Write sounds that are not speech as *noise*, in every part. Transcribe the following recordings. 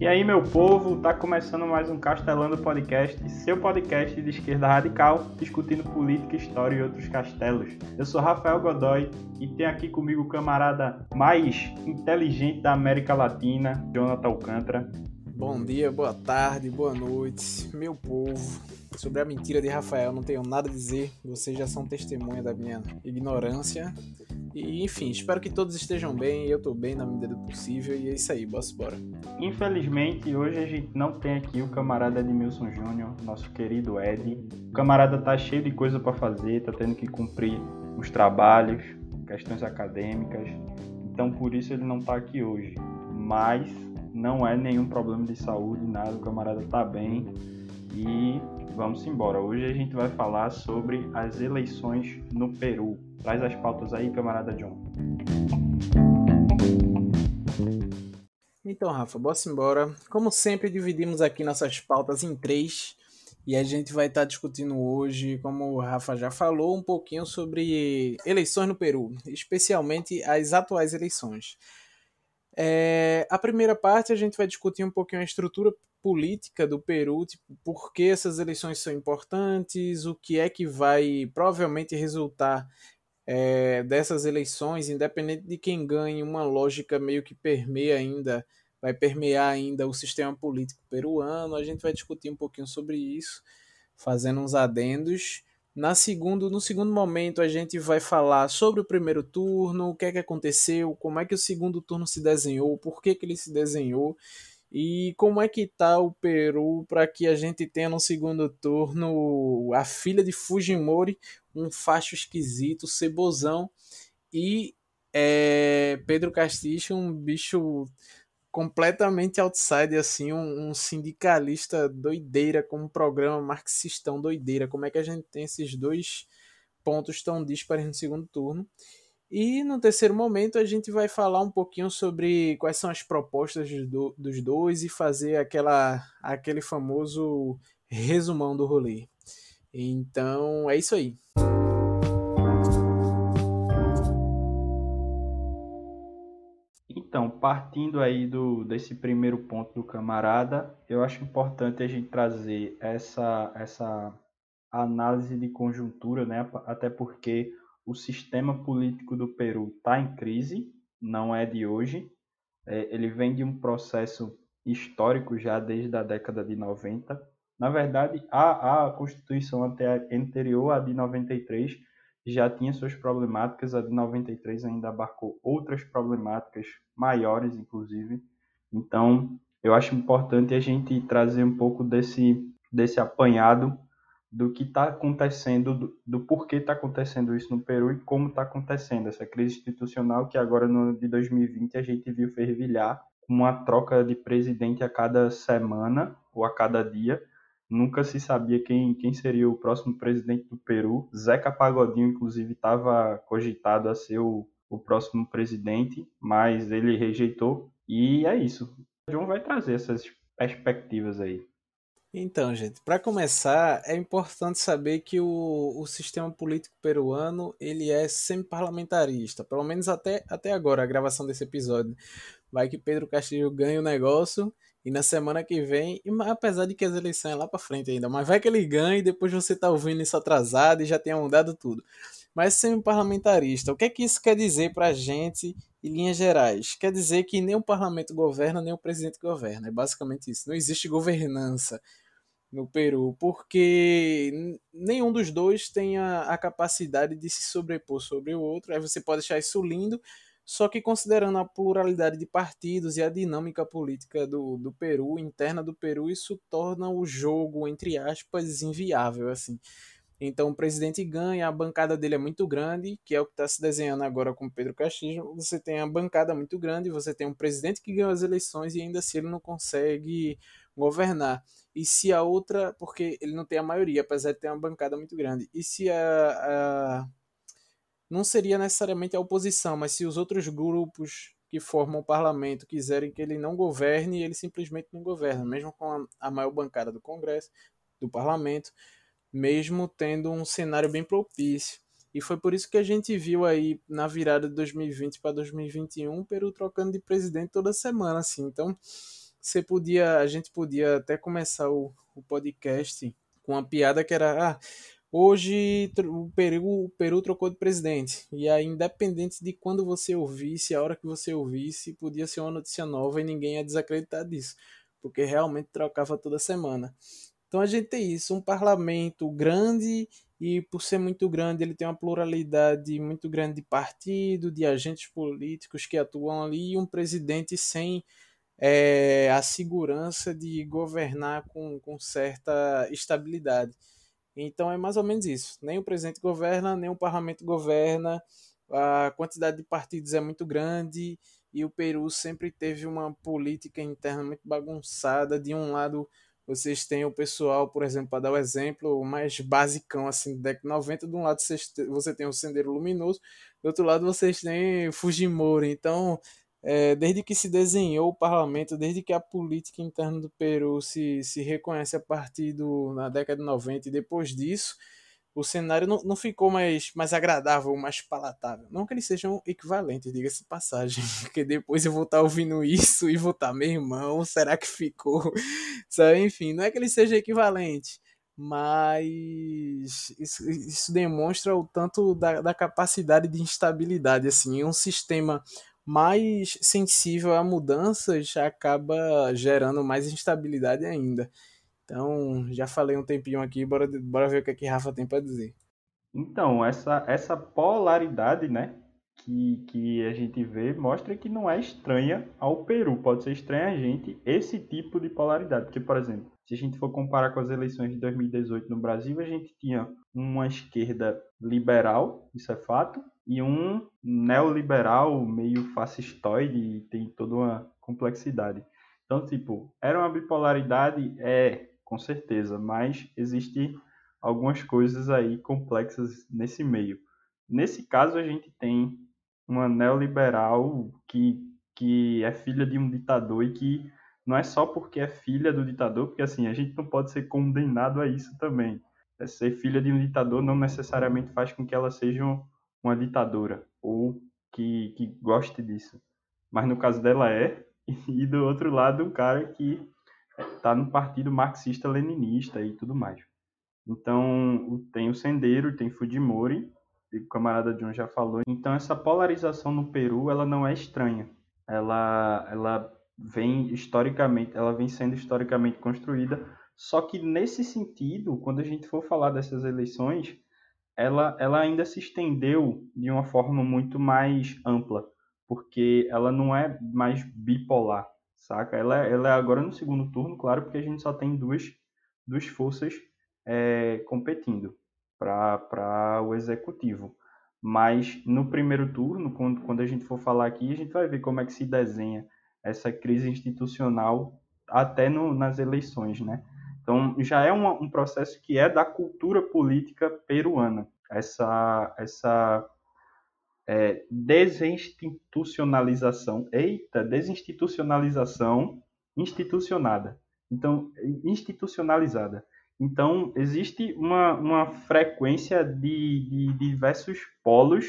E aí, meu povo, tá começando mais um Castelando Podcast, seu podcast de esquerda radical, discutindo política, história e outros castelos. Eu sou Rafael Godoy e tem aqui comigo o camarada mais inteligente da América Latina, Jonathan Alcântara. Bom dia, boa tarde, boa noite, meu povo. Sobre a mentira de Rafael, não tenho nada a dizer, vocês já são testemunha da minha ignorância. E enfim, espero que todos estejam bem, eu tô bem na medida do possível, e é isso aí, bora embora. Infelizmente, hoje a gente não tem aqui o camarada Edmilson Júnior, nosso querido Ed. O camarada tá cheio de coisa para fazer, tá tendo que cumprir os trabalhos, questões acadêmicas, então por isso ele não tá aqui hoje. Mas não é nenhum problema de saúde, nada, o camarada tá bem e vamos embora. Hoje a gente vai falar sobre as eleições no Peru. Traz as pautas aí, camarada John. Então, Rafa, bora embora. Como sempre, dividimos aqui nossas pautas em três. E a gente vai estar discutindo hoje, como o Rafa já falou, um pouquinho sobre eleições no Peru, especialmente as atuais eleições. É, a primeira parte a gente vai discutir um pouquinho a estrutura política do Peru, tipo, por que essas eleições são importantes, o que é que vai provavelmente resultar é, dessas eleições, independente de quem ganhe, uma lógica meio que permeia ainda, vai permear ainda o sistema político peruano. A gente vai discutir um pouquinho sobre isso, fazendo uns adendos. Na segundo, no segundo momento, a gente vai falar sobre o primeiro turno, o que é que aconteceu, como é que o segundo turno se desenhou, por que, que ele se desenhou e como é que tá o Peru para que a gente tenha no segundo turno a filha de Fujimori, um facho esquisito, cebozão, e é, Pedro Castilho, um bicho completamente outside, assim, um, um, sindicalista doideira, com um programa marxistão doideira. Como é que a gente tem esses dois pontos tão dispares no segundo turno? E no terceiro momento a gente vai falar um pouquinho sobre quais são as propostas do, dos dois e fazer aquela, aquele famoso resumão do rolê. Então é isso aí. Então, partindo aí do, desse primeiro ponto do camarada, eu acho importante a gente trazer essa, essa análise de conjuntura, né? até porque o sistema político do Peru está em crise, não é de hoje. É, ele vem de um processo histórico já desde a década de 90. Na verdade, a, a Constituição anterior, a de 93, já tinha suas problemáticas. A de 93 ainda abarcou outras problemáticas maiores, inclusive. Então, eu acho importante a gente trazer um pouco desse, desse apanhado do que está acontecendo, do, do porquê está acontecendo isso no Peru e como está acontecendo essa crise institucional que agora no de 2020 a gente viu fervilhar com uma troca de presidente a cada semana ou a cada dia. Nunca se sabia quem, quem seria o próximo presidente do Peru. Zeca Pagodinho, inclusive, estava cogitado a ser o, o próximo presidente, mas ele rejeitou. E é isso. O John vai trazer essas perspectivas aí. Então, gente, para começar, é importante saber que o, o sistema político peruano ele é semi-parlamentarista, pelo menos até, até agora, a gravação desse episódio. Vai que Pedro Castilho ganha o negócio e na semana que vem, e, apesar de que as eleições é lá para frente ainda, mas vai que ele ganha e depois você tá ouvindo isso atrasado e já tenha mudado tudo. Mas semi-parlamentarista, o que é que isso quer dizer para a gente em linhas gerais? Quer dizer que nem o parlamento governa, nem o presidente governa. É basicamente isso. Não existe governança no Peru, porque nenhum dos dois tem a, a, capacidade de se sobrepor sobre o outro. Aí você pode achar isso lindo, só que considerando a pluralidade de partidos e a dinâmica política do, do Peru, interna do Peru, isso torna o jogo, entre aspas, inviável. assim. Então o presidente ganha, a bancada dele é muito grande, que é o que está se desenhando agora com Pedro Castilho. Você tem a bancada muito grande, você tem um presidente que ganhou as eleições e ainda assim ele não consegue governar. E se a outra, porque ele não tem a maioria, apesar de ter uma bancada muito grande, e se a, a não seria necessariamente a oposição, mas se os outros grupos que formam o parlamento quiserem que ele não governe, ele simplesmente não governa, mesmo com a, a maior bancada do Congresso, do parlamento, mesmo tendo um cenário bem propício. E foi por isso que a gente viu aí na virada de 2020 para 2021 o Peru trocando de presidente toda semana, assim. Então, você podia, a gente podia até começar o, o podcast com uma piada que era, ah, hoje o Peru, o Peru trocou de presidente. E aí, independente de quando você ouvisse, a hora que você ouvisse, podia ser uma notícia nova e ninguém ia desacreditar disso, porque realmente trocava toda semana. Então a gente tem isso, um parlamento grande e por ser muito grande ele tem uma pluralidade muito grande de partido, de agentes políticos que atuam ali e um presidente sem é, a segurança de governar com, com certa estabilidade. Então é mais ou menos isso. Nem o presidente governa, nem o parlamento governa, a quantidade de partidos é muito grande e o Peru sempre teve uma política interna muito bagunçada. De um lado, vocês têm o pessoal, por exemplo, para dar o exemplo, o mais basicão assim do década 90, de um lado você tem o Sendeiro Luminoso, do outro lado vocês têm Fujimori. Então, é, desde que se desenhou o parlamento, desde que a política interna do Peru se, se reconhece a partir do, na década de 90 e depois disso, o cenário não, não ficou mais, mais agradável, mais palatável. Não que eles sejam equivalentes, diga-se passagem, *laughs* porque depois eu vou estar ouvindo isso e vou estar, meu irmão, será que ficou? *laughs* Enfim, não é que eles sejam equivalentes, mas isso, isso demonstra o tanto da, da capacidade de instabilidade, assim, um sistema mais sensível a mudanças acaba gerando mais instabilidade ainda. Então, já falei um tempinho aqui, bora, bora ver o que, é que Rafa tem para dizer. Então, essa, essa polaridade, né, que, que a gente vê, mostra que não é estranha ao Peru. Pode ser estranha a gente esse tipo de polaridade. Porque, por exemplo, se a gente for comparar com as eleições de 2018 no Brasil, a gente tinha uma esquerda liberal, isso é fato, e um neoliberal meio fascistoide e tem toda uma complexidade. Então, tipo, era uma bipolaridade? É, com certeza, mas existe algumas coisas aí complexas nesse meio. Nesse caso, a gente tem uma neoliberal que, que é filha de um ditador e que não é só porque é filha do ditador, porque assim, a gente não pode ser condenado a isso também. É ser filha de um ditador não necessariamente faz com que ela seja uma ditadora ou que, que goste disso. Mas no caso dela é, *laughs* e do outro lado um cara que está no partido marxista-leninista e tudo mais. Então tem o Sendeiro, tem Fujimori, o camarada John já falou. Então essa polarização no Peru ela não é estranha. Ela, ela vem historicamente, ela vem sendo historicamente construída. Só que nesse sentido, quando a gente for falar dessas eleições, ela, ela ainda se estendeu de uma forma muito mais ampla, porque ela não é mais bipolar, saca? Ela, ela é agora no segundo turno, claro, porque a gente só tem duas, duas forças é, competindo para o executivo. Mas no primeiro turno, quando, quando a gente for falar aqui, a gente vai ver como é que se desenha essa crise institucional até no, nas eleições, né? Então, já é um, um processo que é da cultura política peruana, essa, essa é, desinstitucionalização, eita, desinstitucionalização institucionada. Então, institucionalizada. Então, existe uma, uma frequência de, de diversos polos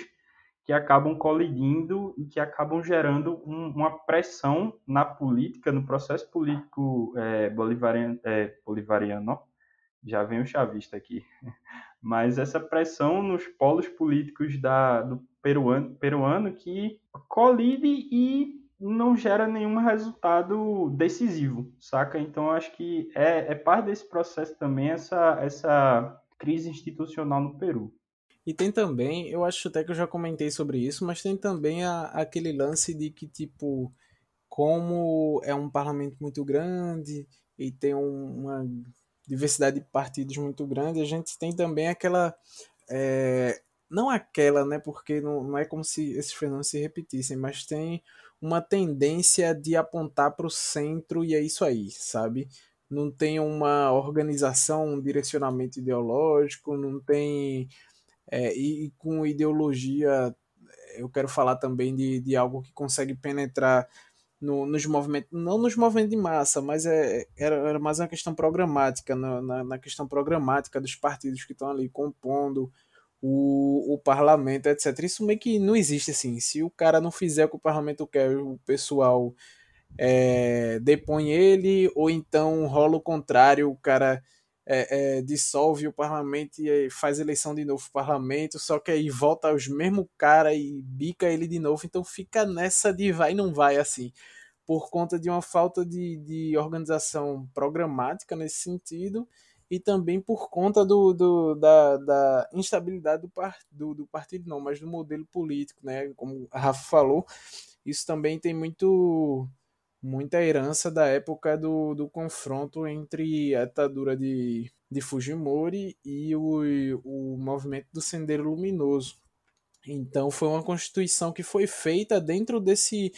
que acabam colidindo e que acabam gerando um, uma pressão na política, no processo político é, bolivariano, é, bolivariano, já vem o chavista aqui, *laughs* mas essa pressão nos polos políticos da, do peruano, peruano que colide e não gera nenhum resultado decisivo, saca? Então acho que é, é parte desse processo também essa, essa crise institucional no Peru. E tem também, eu acho até que eu já comentei sobre isso, mas tem também a, aquele lance de que, tipo, como é um parlamento muito grande e tem um, uma diversidade de partidos muito grande, a gente tem também aquela. É, não aquela, né? Porque não, não é como se esses fenômenos se repetissem, mas tem uma tendência de apontar para o centro e é isso aí, sabe? Não tem uma organização, um direcionamento ideológico, não tem é, e, e, com ideologia, eu quero falar também de, de algo que consegue penetrar no, nos movimentos, não nos movimentos de massa, mas é, era, era mais uma questão programática, na, na, na questão programática dos partidos que estão ali compondo o, o parlamento, etc. Isso meio que não existe assim. Se o cara não fizer o que o parlamento quer, o pessoal é, depõe ele, ou então rola o contrário, o cara é, é, dissolve o parlamento e faz eleição de novo pro parlamento, só que aí volta os mesmos cara e bica ele de novo, então fica nessa de vai e não vai assim, por conta de uma falta de, de organização programática nesse sentido e também por conta do, do da, da, instabilidade do, par, do, do, partido, não, mas do modelo político, né? Como a Rafa falou, isso também tem muito muita herança da época do, do confronto entre a ditadura de, de Fujimori e o, o movimento do Sendeiro Luminoso. Então foi uma constituição que foi feita dentro desse,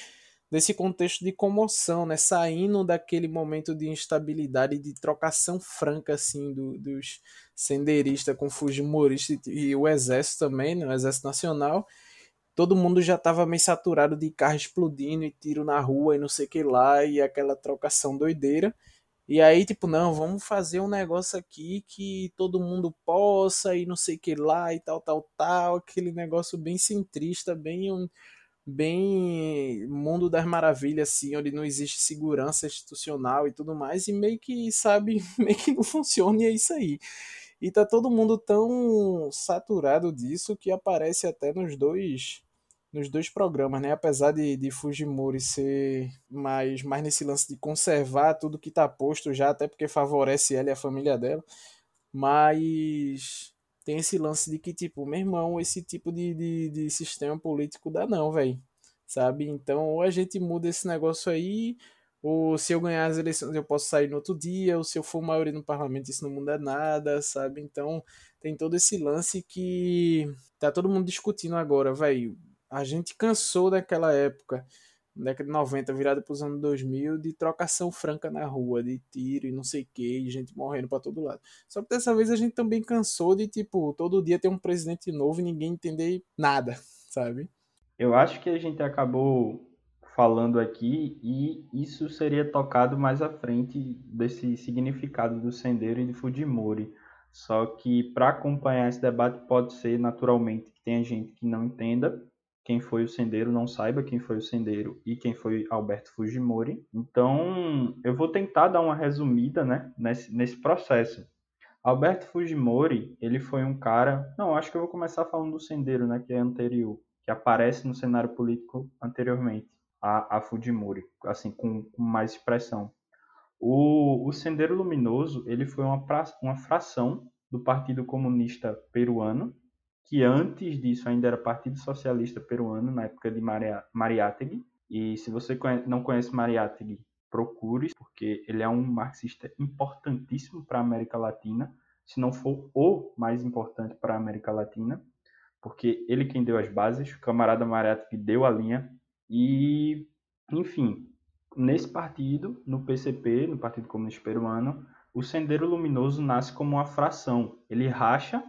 desse contexto de comoção, né? saindo daquele momento de instabilidade, de trocação franca assim do, dos sendeiristas com Fujimorista e o exército também, né? o exército nacional, todo mundo já estava meio saturado de carro explodindo e tiro na rua e não sei o que lá, e aquela trocação doideira. E aí, tipo, não, vamos fazer um negócio aqui que todo mundo possa e não sei o que lá e tal, tal, tal. Aquele negócio bem centrista, bem, um, bem mundo das maravilhas, assim, onde não existe segurança institucional e tudo mais. E meio que, sabe, *laughs* meio que não funciona e é isso aí. E tá todo mundo tão saturado disso que aparece até nos dois nos dois programas, né? Apesar de, de Fujimori ser mais, mais nesse lance de conservar tudo que tá posto já, até porque favorece ela e a família dela, mas tem esse lance de que, tipo, meu irmão, esse tipo de, de, de sistema político dá não, velho. Sabe? Então, ou a gente muda esse negócio aí, ou se eu ganhar as eleições eu posso sair no outro dia, ou se eu for maioria no parlamento isso não muda nada, sabe? Então tem todo esse lance que tá todo mundo discutindo agora, velho. A gente cansou daquela época, década de 90, virada para os anos 2000, de trocação franca na rua, de tiro e não sei o que, e gente morrendo para todo lado. Só que dessa vez a gente também cansou de, tipo, todo dia ter um presidente novo e ninguém entender nada, sabe? Eu acho que a gente acabou falando aqui e isso seria tocado mais à frente desse significado do Sendeiro e de Fujimori. Só que para acompanhar esse debate pode ser naturalmente que tenha gente que não entenda quem foi o Sendeiro, não saiba quem foi o Sendeiro e quem foi Alberto Fujimori. Então, eu vou tentar dar uma resumida, né, nesse, nesse processo. Alberto Fujimori, ele foi um cara, não, acho que eu vou começar falando do Sendeiro, né, que é anterior, que aparece no cenário político anteriormente a, a Fujimori, assim, com, com mais expressão. O, o Sendeiro Luminoso ele foi uma, pra, uma fração do Partido Comunista Peruano, que antes disso ainda era Partido Socialista Peruano, na época de Mariátegui. E se você não conhece Mariátegui, procure, porque ele é um marxista importantíssimo para a América Latina, se não for o mais importante para a América Latina, porque ele quem deu as bases, o camarada Mariátegui deu a linha, e, enfim, nesse partido, no PCP, no Partido Comunista Peruano, o Sendeiro Luminoso nasce como uma fração. Ele racha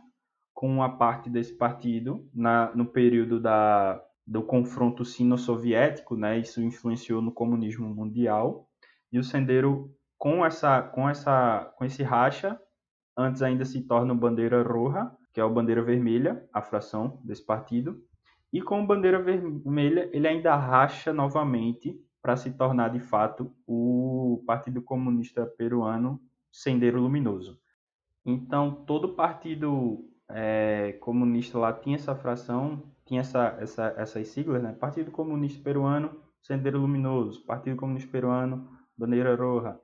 com uma parte desse partido na, no período da, do confronto sino-soviético, né? Isso influenciou no comunismo mundial. E o Sendeiro, com essa, com essa, com esse racha, antes ainda se torna bandeira roja, que é a bandeira vermelha, a fração desse partido. E com bandeira vermelha, ele ainda racha novamente para se tornar de fato o Partido Comunista Peruano Sendeiro Luminoso. Então, todo partido é, comunista lá tinha essa fração, tinha essa, essa, essas siglas, né? Partido Comunista Peruano, Sendeiro Luminoso, Partido Comunista Peruano, Bandeira Roja,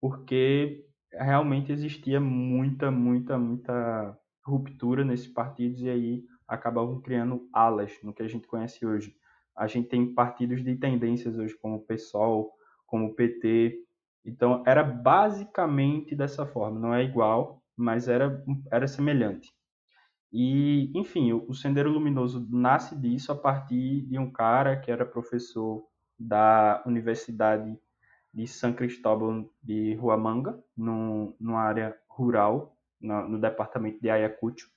porque realmente existia muita, muita, muita ruptura nesses partidos e aí acabavam criando alas no que a gente conhece hoje. A gente tem partidos de tendências hoje, como o PSOL, como o PT. Então, era basicamente dessa forma. Não é igual, mas era, era semelhante. E, enfim, o, o Sendeiro Luminoso nasce disso a partir de um cara que era professor da Universidade de São Cristóbal de Huamanga, no, numa área rural, no, no departamento de Ayacucho,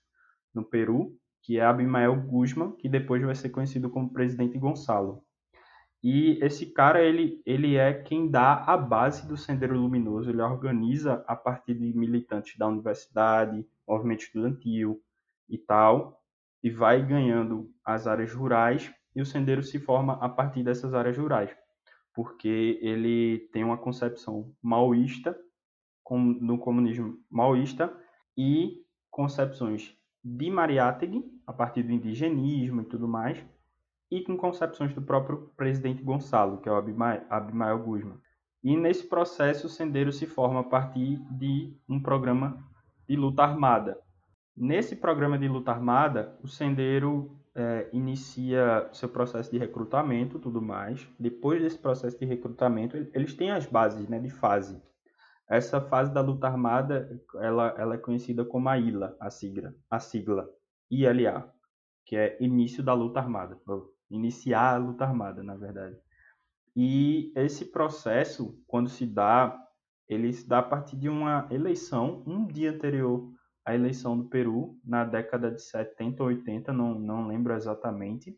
no Peru que é Abimael Guzman, que depois vai ser conhecido como Presidente Gonçalo. E esse cara, ele, ele é quem dá a base do Sendeiro Luminoso, ele organiza a partir de militantes da universidade, movimento estudantil e tal, e vai ganhando as áreas rurais, e o Sendeiro se forma a partir dessas áreas rurais. porque ele tem uma concepção maoísta, no comunismo maoísta, e concepções de Mariátegui, a partir do indigenismo e tudo mais, e com concepções do próprio presidente Gonçalo, que é o Abimael Guzman. E nesse processo, o Sendeiro se forma a partir de um programa de luta armada. Nesse programa de luta armada, o Sendeiro é, inicia seu processo de recrutamento tudo mais. Depois desse processo de recrutamento, eles têm as bases né, de fase. Essa fase da luta armada, ela, ela é conhecida como a ILA, a sigla, a sigla ILA, que é início da luta armada, iniciar a luta armada, na verdade. E esse processo, quando se dá, ele se dá a partir de uma eleição, um dia anterior à eleição do Peru, na década de 70 ou 80, não, não lembro exatamente.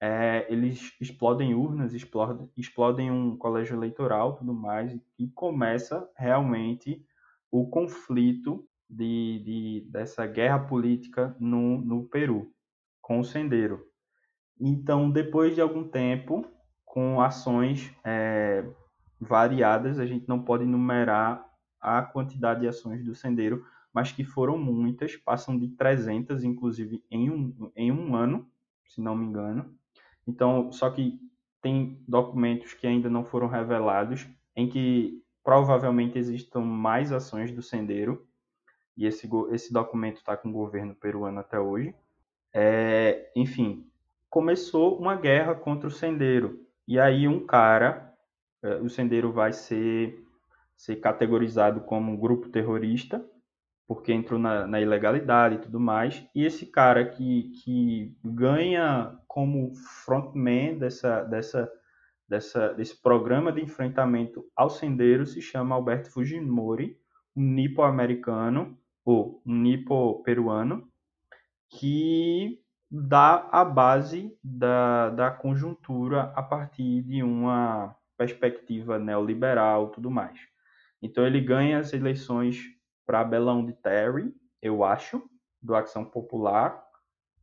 É, eles explodem urnas, explodem, explodem um colégio eleitoral tudo mais, e começa realmente o conflito de, de, dessa guerra política no, no Peru, com o Sendeiro. Então, depois de algum tempo, com ações é, variadas, a gente não pode enumerar a quantidade de ações do Sendeiro, mas que foram muitas, passam de 300, inclusive, em um, em um ano, se não me engano. Então, só que tem documentos que ainda não foram revelados, em que provavelmente existam mais ações do Sendeiro, e esse, esse documento está com o governo peruano até hoje. É, enfim, começou uma guerra contra o Sendeiro, e aí um cara, é, o Sendeiro vai ser, ser categorizado como um grupo terrorista, porque entrou na, na, ilegalidade e tudo mais. E esse cara que, que ganha como frontman dessa, dessa, dessa, desse programa de enfrentamento ao sendeiro se chama Alberto Fujimori, um nipo-americano, ou um nipo-peruano, que dá a base da, da conjuntura a partir de uma perspectiva neoliberal tudo mais. Então ele ganha as eleições para Belão de Terry, eu acho, do Ação Popular.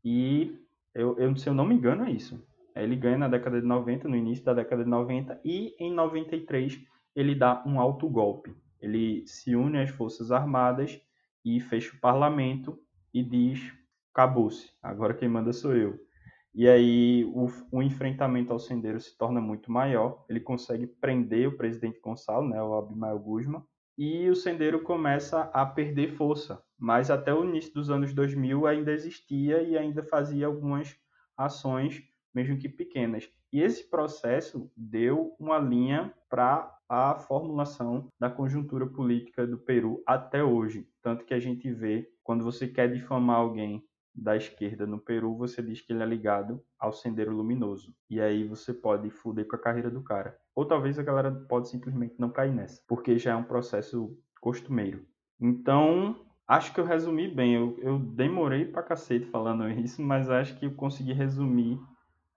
E eu, eu, se eu não me engano, é isso. Ele ganha na década de 90, no início da década de 90, e em 93 ele dá um alto golpe. Ele se une às Forças Armadas e fecha o parlamento e diz: acabou-se, agora quem manda sou eu. E aí o, o, enfrentamento ao Sendeiro se torna muito maior. Ele consegue prender o presidente Gonçalo, né, o Abimael Guzman, e o sendeiro começa a perder força. Mas até o início dos anos 2000 ainda existia e ainda fazia algumas ações, mesmo que pequenas. E esse processo deu uma linha para a formulação da conjuntura política do Peru até hoje. Tanto que a gente vê, quando você quer difamar alguém da esquerda no Peru, você diz que ele é ligado ao Sendeiro Luminoso. E aí você pode fuder com a carreira do cara. Ou talvez a galera pode simplesmente não cair nessa, porque já é um processo costumeiro. Então, acho que eu resumi bem. Eu, eu demorei pra cacete falando isso, mas acho que eu consegui resumir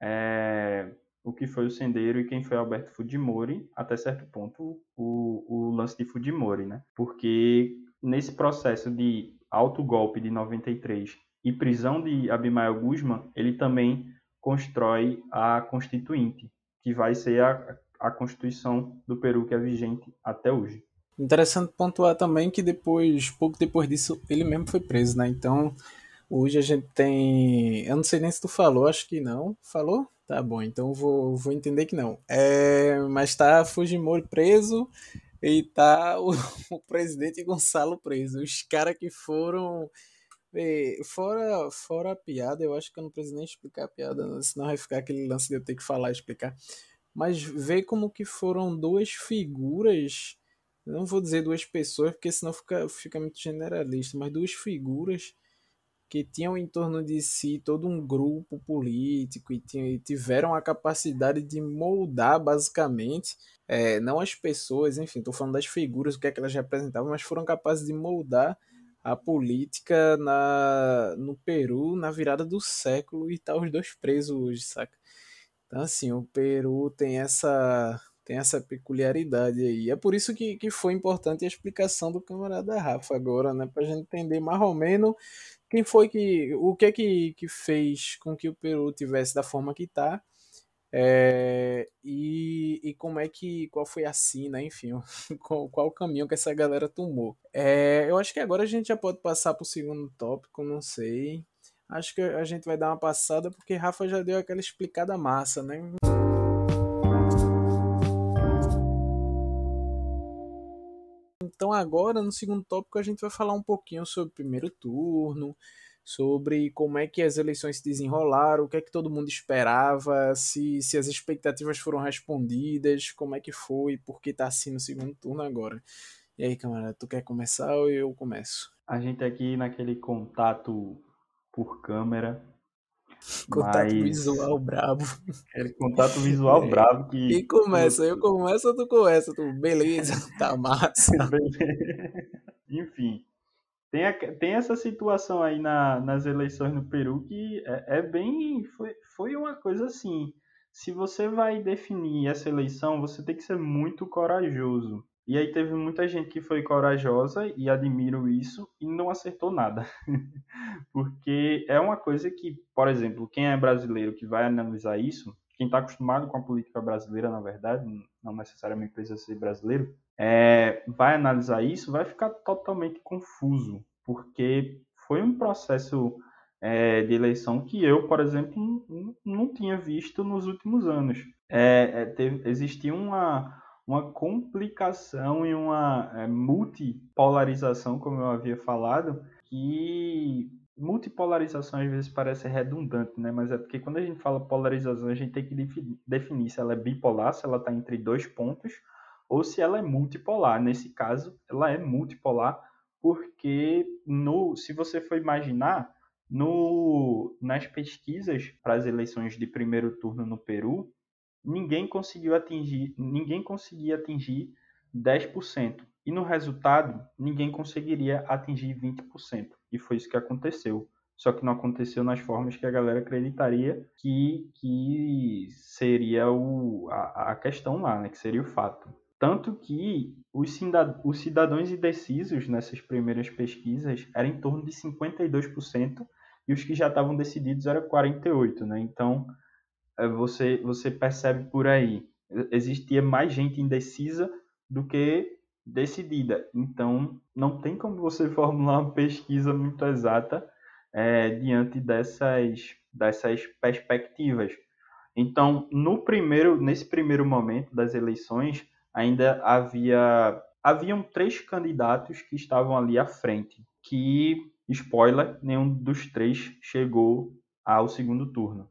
é, o que foi o Sendeiro e quem foi Alberto Fujimori, até certo ponto, o, o lance de Fujimori, né? Porque nesse processo de alto golpe de 93 e prisão de Abimael Guzman, ele também constrói a Constituinte, que vai ser a, a Constituição do Peru que é vigente até hoje. Interessante pontuar também que depois, pouco depois disso, ele mesmo foi preso, né? Então, hoje a gente tem. Eu não sei nem se tu falou, acho que não. Falou? Tá bom, então vou, vou entender que não. É, mas tá Fujimori preso e tá o, *laughs* o presidente Gonçalo preso. Os caras que foram fora, fora a piada, eu acho que eu não preciso nem explicar a piada, senão vai ficar aquele lance de eu ter que falar e explicar. Mas ver como que foram duas figuras, não vou dizer duas pessoas, porque senão fica, fica muito generalista, mas duas figuras que tinham em torno de si todo um grupo político e, e tiveram a capacidade de moldar basicamente, é, não as pessoas, enfim, estou falando das figuras, o que é que elas representavam, mas foram capazes de moldar a política na, no Peru na virada do século e tá os dois presos hoje, saca? Então, assim, o Peru tem essa tem essa peculiaridade aí. É por isso que, que foi importante a explicação do camarada Rafa agora, né? Pra gente entender mais ou menos quem foi que. o que é que, que fez com que o Peru tivesse da forma que tá. É, e, e como é que. qual foi a sina, enfim, *laughs* qual, qual o caminho que essa galera tomou. É, eu acho que agora a gente já pode passar para o segundo tópico, não sei. Acho que a gente vai dar uma passada porque Rafa já deu aquela explicada massa, né? Então agora no segundo tópico a gente vai falar um pouquinho sobre o primeiro turno, sobre como é que as eleições se desenrolaram, o que é que todo mundo esperava, se, se as expectativas foram respondidas, como é que foi, por que tá assim no segundo turno agora. E aí, camarada, tu quer começar ou eu começo? A gente aqui naquele contato por câmera. Contato mas... visual brabo. Aquele contato visual *laughs* é. brabo que. Quem começa? Eu começo ou tu começa? Tu, beleza, *laughs* tá massa. *laughs* Enfim. Tem, a, tem essa situação aí na, nas eleições no Peru que é, é bem. Foi, foi uma coisa assim. Se você vai definir essa eleição, você tem que ser muito corajoso. E aí teve muita gente que foi corajosa e admiro isso e não acertou nada. *laughs* Porque é uma coisa que, por exemplo, quem é brasileiro que vai analisar isso, quem está acostumado com a política brasileira, na verdade, não necessariamente precisa ser brasileiro, é, vai analisar isso, vai ficar totalmente confuso, porque foi um processo é, de eleição que eu, por exemplo, não, não tinha visto nos últimos anos. É, é existia uma uma complicação e uma é, multipolarização, como eu havia falado, que multipolarização às vezes parece redundante, né? Mas é porque quando a gente fala polarização, a gente tem que definir se ela é bipolar, se ela está entre dois pontos, ou se ela é multipolar. Nesse caso, ela é multipolar porque no, se você for imaginar, no, nas pesquisas para as eleições de primeiro turno no Peru, ninguém conseguiu atingir, ninguém conseguia atingir 10%. E no resultado, ninguém conseguiria atingir 20%. E foi isso que aconteceu. Só que não aconteceu nas formas que a galera acreditaria que, que seria o, a, a questão lá, né? que seria o fato. Tanto que os, os cidadãos indecisos nessas primeiras pesquisas eram em torno de 52% e os que já estavam decididos eram 48%. Né? Então, você, você percebe por aí. Existia mais gente indecisa do que decidida. Então, não tem como você *laughs* formular uma pesquisa muito exata é, diante dessas, dessas perspectivas. Então, no primeiro, nesse primeiro momento das eleições, ainda havia haviam três candidatos que estavam ali à frente, que spoiler, nenhum dos três chegou ao segundo turno.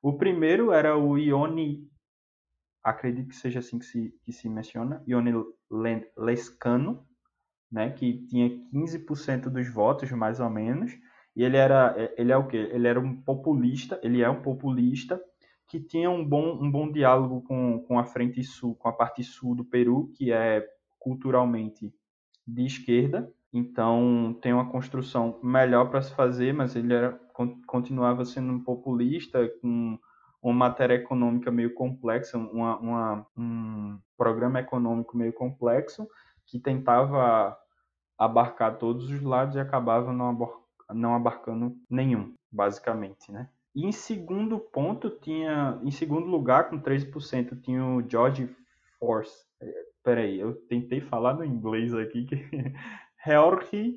O primeiro era o Ione, acredito que seja assim que se, que se menciona, Ione Lescano, né, que tinha 15% dos votos, mais ou menos, e ele era, ele é o quê? Ele era um populista, ele é um populista que tinha um bom, um bom diálogo com, com a frente sul, com a parte sul do Peru, que é culturalmente de esquerda, então tem uma construção melhor para se fazer, mas ele era continuava sendo um populista, com uma matéria econômica meio complexa, uma, uma, um programa econômico meio complexo, que tentava abarcar todos os lados e acabava não, não abarcando nenhum, basicamente, né? E em segundo ponto tinha, em segundo lugar com 13% tinha o George Force. É, peraí, eu tentei falar no inglês aqui que *laughs* George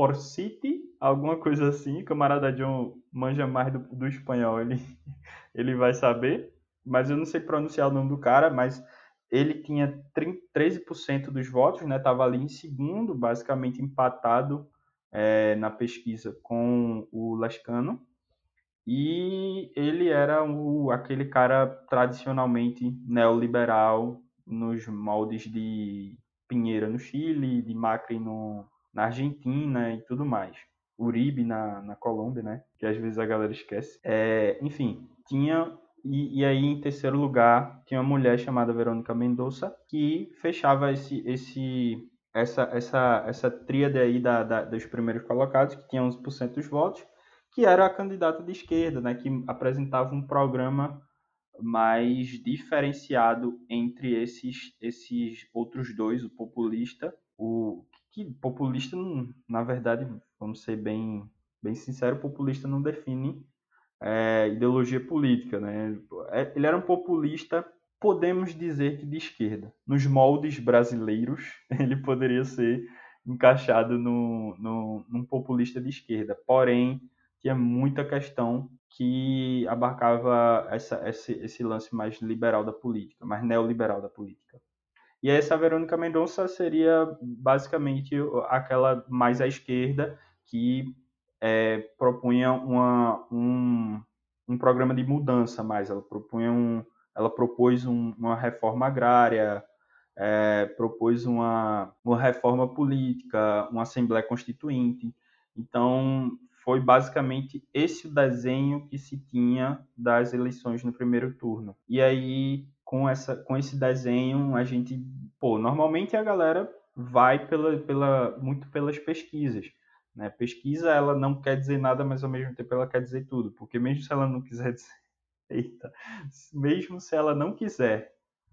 For City, alguma coisa assim. Camarada John manja mais do, do espanhol, ele, *laughs* ele vai saber. Mas eu não sei pronunciar o nome do cara, mas ele tinha 30, 13% dos votos, né? Tava ali em segundo, basicamente empatado é, na pesquisa com o Lascano. E ele era o, aquele cara tradicionalmente neoliberal nos moldes de Pinheira no Chile, de Macri no, na Argentina e tudo mais. Uribe na, na Colômbia, né? Que às vezes a galera esquece. É, enfim, tinha. E, e, aí, em terceiro lugar, tinha uma mulher chamada Verônica Mendonça que fechava esse, esse, essa, essa, essa tríade aí da, da, dos primeiros colocados, que tinha 11% dos votos, que era a candidata de esquerda, né? Que apresentava um programa mais diferenciado entre esses, esses outros dois, o populista, o que populista, na verdade, vamos ser bem, bem sincero, populista não define é, ideologia política, né? É, ele era um populista podemos dizer que de esquerda. Nos moldes brasileiros, *laughs* ele poderia ser encaixado no, no, num populista de esquerda. Porém, tinha muita questão que abarcava essa, esse, esse lance mais liberal da política, mais neoliberal da política. E essa Verônica Mendonça seria basicamente aquela mais à esquerda que é, propunha uma, um, um programa de mudança mais. Ela propunha um, ela propôs um, uma reforma agrária, é, propôs uma, uma reforma política, uma assembleia constituinte. Então, foi basicamente esse o desenho que se tinha das eleições no primeiro turno. E aí, com, essa, com esse desenho, a gente. Pô, normalmente a galera vai pela, pela, muito pelas pesquisas. Né? Pesquisa, ela não quer dizer nada, mas ao mesmo tempo ela quer dizer tudo. Porque mesmo se ela não quiser *laughs* dizer. Eita. Mesmo se ela não quiser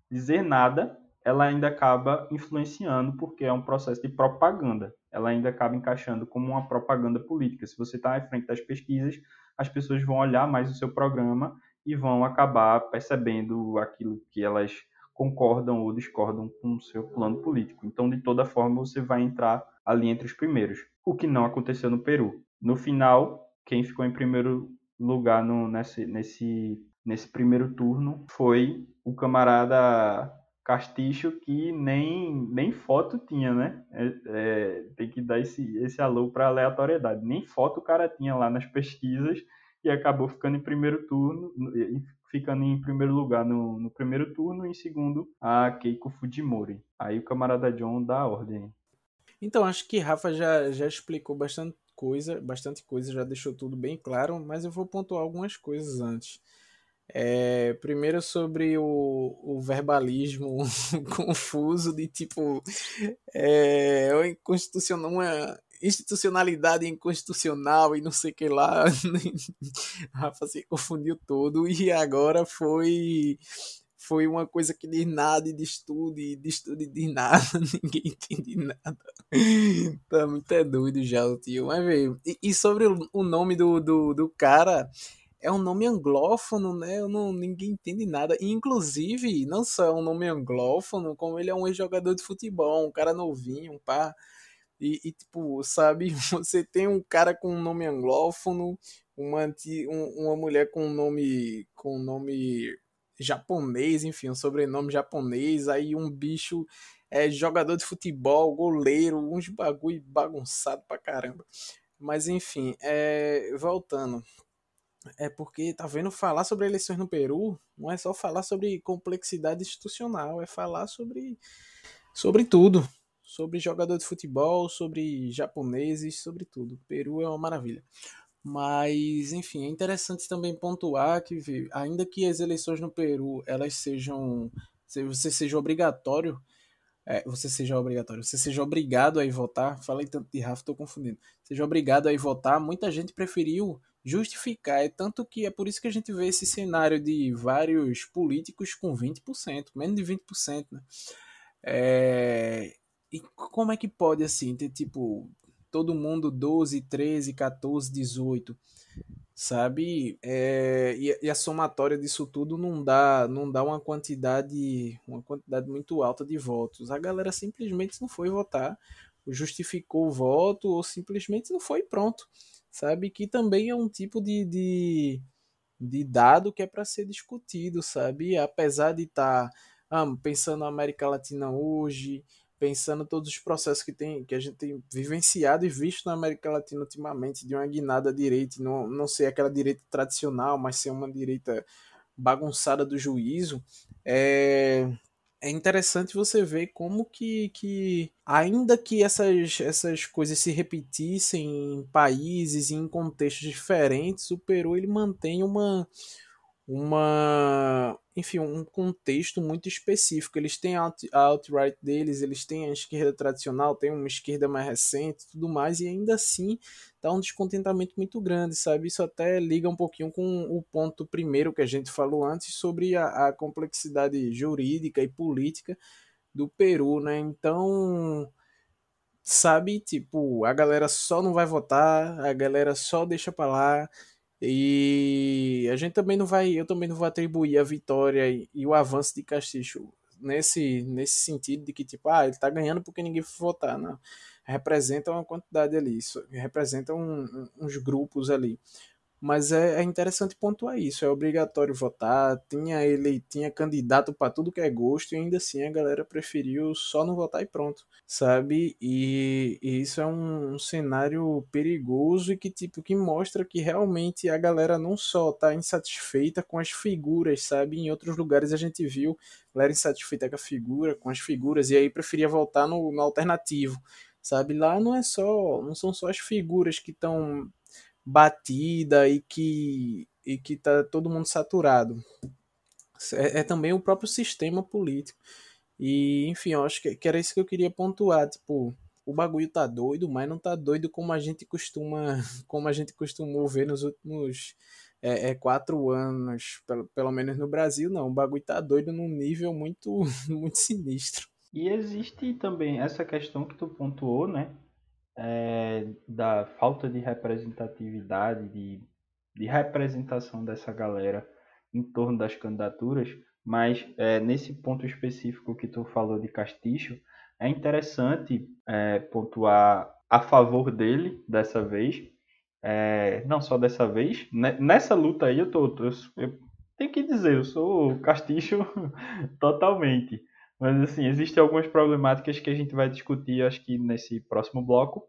dizer nada, ela ainda acaba influenciando, porque é um processo de propaganda. Ela ainda acaba encaixando como uma propaganda política. Se você está à frente das pesquisas, as pessoas vão olhar mais o seu programa e vão acabar percebendo aquilo que elas concordam ou discordam com o seu plano político. Então, de toda forma, você vai entrar ali entre os primeiros, o que não aconteceu no Peru. No final, quem ficou em primeiro lugar no, nesse, nesse, nesse primeiro turno foi o camarada Casticho, que nem, nem foto tinha, né? É, é, tem que dar esse, esse alô para aleatoriedade. Nem foto o cara tinha lá nas pesquisas e acabou ficando em primeiro turno, ficando em primeiro lugar no, no primeiro turno e em segundo a Keiko Fujimori. Aí o camarada John dá a ordem. Então, acho que Rafa já, já explicou bastante coisa, bastante coisa, já deixou tudo bem claro, mas eu vou pontuar algumas coisas antes. É, primeiro sobre o, o verbalismo *laughs* confuso de tipo é, uma institucionalidade inconstitucional e não sei o que lá. *laughs* Rafa se confundiu todo e agora foi foi uma coisa que diz nada e diz tudo, e tudo e diz nada, *laughs* ninguém entende nada. tá muito é doido já o tio. Mas veio. E, e, sobre o nome do, do, do cara, é um nome anglófono, né? Eu não, ninguém entende nada. E, inclusive, não só é um nome anglófono, como ele é um ex-jogador de futebol, um cara novinho, um pá. E, e, tipo, sabe, *laughs* você tem um cara com um nome anglófono, uma, uma mulher com um nome, com um nome japonês, enfim, um sobrenome japonês, aí um bicho é jogador de futebol, goleiro, uns bagulho bagunçado pra caramba. Mas enfim, é, voltando. É porque, tá vendo, falar sobre eleições no Peru não é só falar sobre complexidade institucional, é falar sobre, sobre tudo. Sobre jogador de futebol, sobre japoneses, sobre tudo. Peru é uma maravilha. Mas, enfim, é interessante também pontuar que, ainda que as eleições no Peru elas sejam. Você seja obrigatório é, você seja obrigatório, você seja obrigado a ir votar, falei tanto de Rafa, estou confundindo, seja obrigado a ir votar, muita gente preferiu justificar, é tanto que é por isso que a gente vê esse cenário de vários políticos com 20%, menos de 20%, né? É, e como é que pode, assim, ter, tipo, todo mundo 12, 13, 14, 18 sabe? É, e, e, a somatória disso tudo não dá, não dá uma quantidade, uma quantidade muito alta de votos. A galera simplesmente não foi votar, justificou o voto ou simplesmente não foi pronto, sabe? Que também é um tipo de, de, de dado que é para ser discutido, sabe? Apesar de estar tá, ah, pensando na América Latina hoje, pensando todos os processos que, tem, que a gente tem vivenciado e visto na América Latina ultimamente, de uma guinada direita, não, não ser aquela direita tradicional, mas ser uma direita bagunçada do juízo, é, é interessante você ver como que, que ainda que essas, essas coisas se repetissem em países e em contextos diferentes, o Peru ele mantém uma uma enfim um contexto muito específico. Eles têm a alt-right deles eles têm a esquerda tradicional tem uma esquerda mais recente tudo mais e ainda assim tá um descontentamento muito grande sabe? Isso até liga um pouquinho com o ponto primeiro que a gente falou antes sobre a, a complexidade jurídica e política do Peru né? Então sabe tipo a galera só não vai votar a galera só deixa para lá E a gente também não vai, eu também não vou atribuir a vitória e, e o avanço de Castilho nesse, nesse sentido de que, tipo, ah, ele tá ganhando porque ninguém foi votar, não. Representa uma quantidade ali, isso, representa um, uns grupos ali. Mas é, é, interessante pontuar isso, é obrigatório votar, tinha ele, tinha candidato para tudo que é gosto e ainda assim a galera preferiu só não votar e pronto, sabe? E, e isso é um, um, cenário perigoso e que tipo que mostra que realmente a galera não só tá insatisfeita com as figuras, sabe? Em outros lugares a gente viu galera insatisfeita com a figura, com as figuras e aí preferia votar no, no alternativo. Sabe, lá não é só, não são só as figuras que estão batida e que, e que tá todo mundo saturado. É, é também o próprio sistema político. E, enfim, eu acho que, que, era isso que eu queria pontuar. Tipo, o bagulho tá doido, mas não tá doido como a gente costuma, *laughs* como a gente costumou ver nos últimos é, é, quatro anos, pelo, pelo menos no Brasil, não. O bagulho tá doido num nível muito, *laughs* muito sinistro. E existe também essa questão que tu pontuou, né? É, da falta de representatividade, de, de representação dessa galera em torno das candidaturas, mas é, nesse ponto específico que tu falou de Casticho, é interessante é, pontuar a favor dele dessa vez, é, não só dessa vez, né, nessa luta aí eu tô, eu, eu tenho que dizer, eu sou Casticho *laughs* totalmente, mas assim, existem algumas problemáticas que a gente vai discutir, acho que nesse próximo bloco.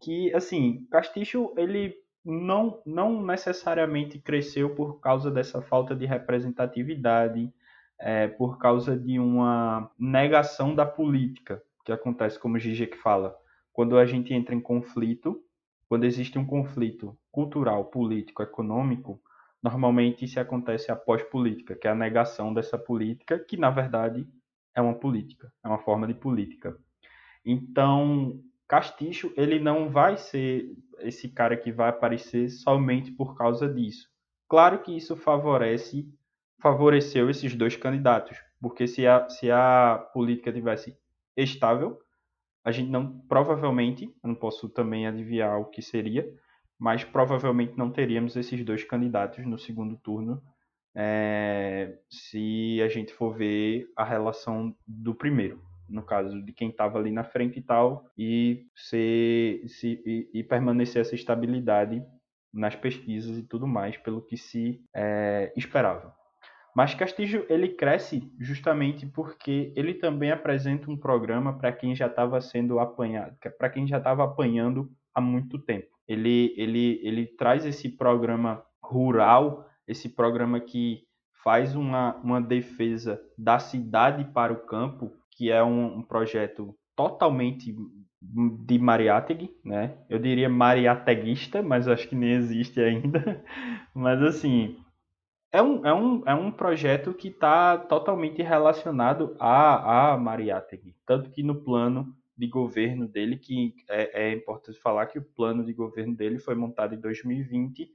Que, assim, Casticho, ele não, não necessariamente cresceu por causa dessa falta de representatividade, é, por causa de uma negação da política, que acontece, como que fala. Quando a gente entra em conflito, quando existe um conflito cultural, político, econômico, normalmente isso acontece após política, que é a negação dessa política, que na verdade é uma política, é uma forma de política. Então, Casticho, ele não vai ser esse cara que vai aparecer somente por causa disso. Claro que isso favorece, favoreceu esses dois candidatos, porque se a, se a política tivesse estável, a gente não, provavelmente, não posso também adivinhar o que seria, mas provavelmente não teríamos esses dois candidatos no segundo turno é, se a gente for ver a relação do primeiro, no caso de quem estava ali na frente e tal, e, ser, se, e, e, permanecer essa estabilidade nas pesquisas e tudo mais, pelo que se é, esperava. Mas Castilho ele cresce justamente porque ele também apresenta um programa para quem já estava sendo apanhado, é para quem já estava apanhando há muito tempo. Ele, ele, ele traz esse programa rural esse programa que faz uma, uma defesa da cidade para o campo, que é um, um projeto totalmente de Mariátegui, né? Eu diria mariateguista, mas acho que nem existe ainda. *laughs* Mas assim, é um, é um, é um projeto que está totalmente relacionado a, a Mariátegui. Tanto que no plano de governo dele, que é, é importante falar que o plano de governo dele foi montado em 2020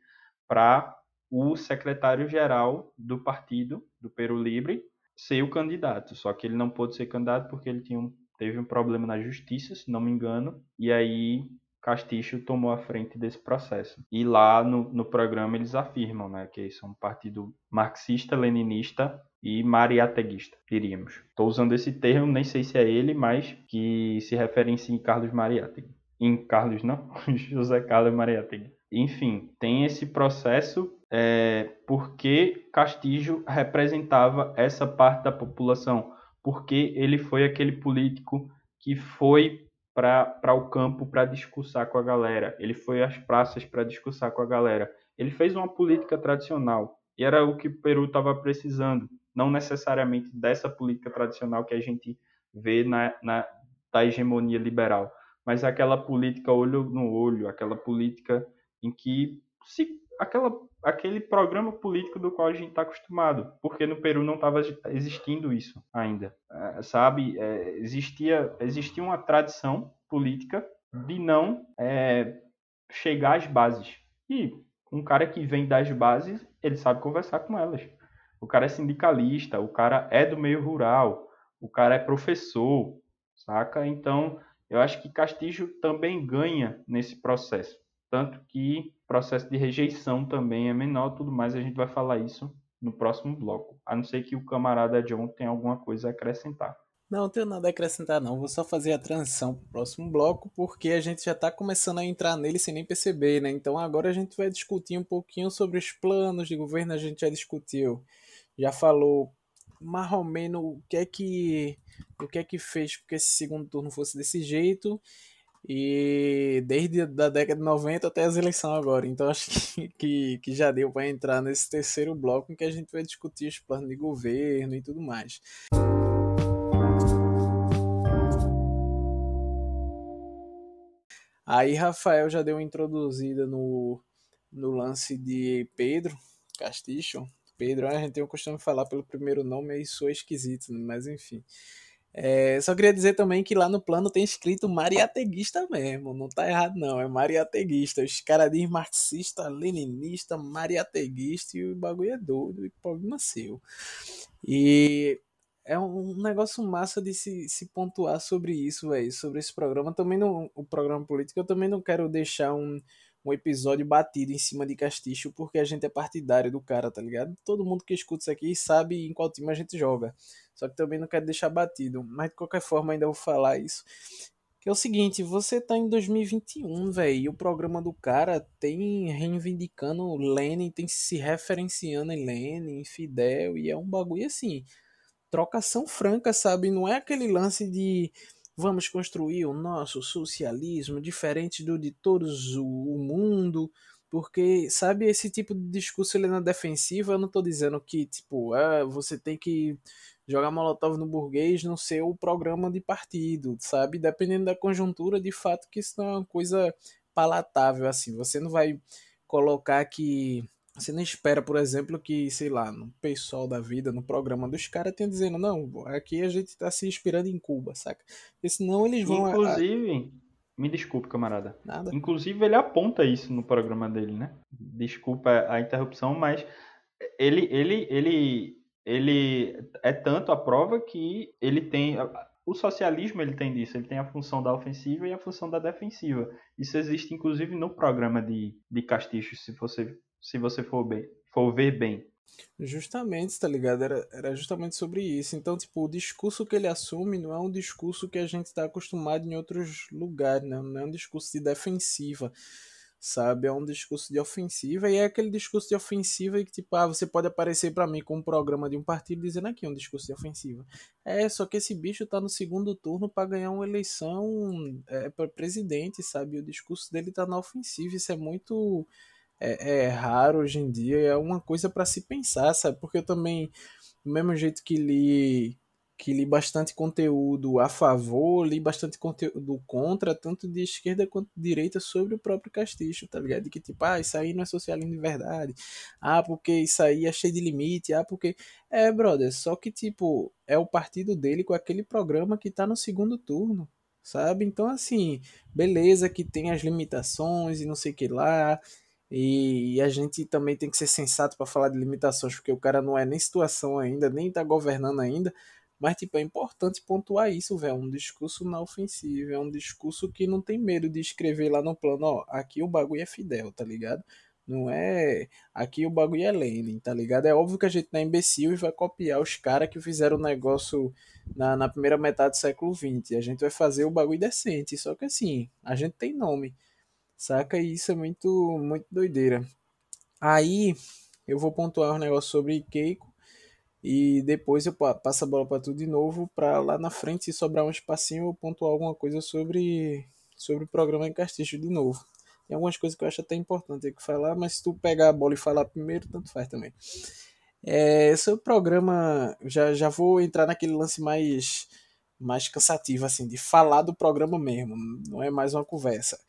para o secretário-geral do partido, do Peru Libre, ser o candidato. Só que ele não pôde ser candidato porque ele tinha um, teve um problema na justiça, se não me engano, e aí Casticho tomou a frente desse processo. E lá no, no programa eles afirmam né, que são um partido marxista, leninista e mariateguista, diríamos. Estou usando esse termo, nem sei se é ele, mas que se referencia em Carlos Mariátegui. Em Carlos, não? *laughs* José Carlos Mariátegui. Enfim, tem esse processo é, porque Castillo representava essa parte da população, porque ele foi aquele político que foi para o campo para discursar com a galera, ele foi às praças para discursar com a galera. Ele fez uma política tradicional e era o que o Peru estava precisando, não necessariamente dessa política tradicional que a gente vê na, na da hegemonia liberal, mas aquela política olho no olho, aquela política em que se aquela, aquele programa político do qual a gente está acostumado, porque no Peru não estava existindo isso ainda, é, sabe? É, existia, existia uma tradição política de não é, chegar às bases. E um cara que vem das bases, ele sabe conversar com elas. O cara é sindicalista, o cara é do meio rural, o cara é professor, saca? Então, eu acho que Castilho também ganha nesse processo. Tanto que processo de rejeição também é menor, tudo mais, a gente vai falar isso no próximo bloco. A não ser que o camarada John tenha alguma coisa a acrescentar. Não, não tenho nada a acrescentar não, vou só fazer a transição para o próximo bloco, porque a gente já está começando a entrar nele sem nem perceber, né? Então agora a gente vai discutir um pouquinho sobre os planos de governo, a gente já discutiu, já falou mais ou menos o que é que o que é que fez com que esse segundo turno fosse desse jeito e desde a década de 90 até as eleições agora. Então acho que, *laughs* que, que já deu para entrar nesse terceiro bloco em que a gente vai discutir os planos de governo e tudo mais. Aí Rafael já deu uma introduzida no, no lance de Pedro Casticho. Pedro, a gente tem o costume de falar pelo primeiro nome e sou esquisito, mas enfim. É, só queria dizer também que lá no plano tem escrito mariateguista mesmo, não tá errado não, é mariateguista. Os caras dizem marxista, leninista, mariateguista e o bagulho é doido e problema seu. E é um negócio massa de se, se pontuar sobre isso, velho, sobre esse programa. Também não, o programa político, eu também não quero deixar um, um episódio batido em cima de Casticho, porque a gente é partidário do cara, tá ligado? Todo mundo que escuta isso aqui sabe em qual time a gente joga. Só que também não quero deixar batido. Mas de qualquer forma, ainda vou falar isso. Que é o seguinte, você tá em 2021, velho, e o programa do cara tem reivindicando Lenin, tem se referenciando em Lenin, Fidel, e é um bagulho assim, trocação franca, sabe? Não é aquele lance de vamos construir o nosso socialismo diferente do de todos o mundo, porque, sabe, esse tipo de discurso ele é na defensiva, eu não tô dizendo que, tipo, ah, você tem que jogar molotov no burguês no seu programa de partido, sabe? Dependendo da conjuntura, de fato que isso não é uma coisa palatável, assim. Você não vai colocar que você não espera, por exemplo, que, sei lá, no pessoal da vida, no programa dos caras, tenha dizendo, não, aqui a gente tá se inspirando em Cuba, saca? Porque senão eles vão. Inclusive, a... me desculpe, camarada. Nada. Inclusive, ele aponta isso no programa dele, né? Desculpa a interrupção, mas ele, ele, ele, ele é tanto a prova que ele tem. O socialismo ele tem disso, ele tem a função da ofensiva e a função da defensiva. Isso existe inclusive no programa de, de Castilho, se você se você for, bem, for ver bem. Justamente, tá ligado? Era, era justamente sobre isso. Então, tipo, o discurso que ele assume não é um discurso que a gente está acostumado em outros lugares, né? Não é um discurso de defensiva, sabe? É um discurso de ofensiva e é aquele discurso de ofensiva que, tipo, ah, você pode aparecer para mim com um programa de um partido dizendo aqui é um discurso de ofensiva. É, só que esse bicho tá no segundo turno para ganhar uma eleição é, para presidente, sabe? O discurso dele tá na ofensiva. Isso é muito é, é raro hoje em dia, é uma coisa para se pensar, sabe? Porque eu também, do mesmo jeito que li que li bastante conteúdo a favor, li bastante conteúdo contra, tanto de esquerda quanto de direita, sobre o próprio Castilho, tá ligado? De que tipo, ah, isso aí não é socialismo de verdade, ah, porque isso aí é cheio de limite, ah, porque. É, brother, só que tipo, é o partido dele com aquele programa que tá no segundo turno, sabe? Então, assim, beleza que tem as limitações e não sei o que lá, e, a gente também tem que ser sensato para falar de limitações, porque o cara não é nem situação ainda, nem tá governando ainda. Mas, tipo, é importante pontuar isso, velho. É um discurso na ofensiva. É um discurso que não tem medo de escrever lá no plano, ó, aqui o bagulho é Fidel, tá ligado? Não é. Aqui o bagulho é Lenin, tá ligado? É óbvio que a gente não é imbecil e vai copiar os caras que fizeram o negócio na, na primeira metade do século XX. A gente vai fazer o bagulho decente. Só que assim, a gente tem nome. Saca? E isso é muito, muito doideira. Aí eu vou pontuar um negócio sobre Keiko e depois eu passo a bola para tu de novo para lá na frente se sobrar um espacinho eu pontuar alguma coisa sobre sobre o programa em Castilho de novo. Tem algumas coisas que eu acho até importante que falar, mas se tu pegar a bola e falar primeiro, tanto faz também. É, é o programa, já, já vou entrar naquele lance mais mais cansativo assim de falar do programa mesmo, não é mais uma conversa.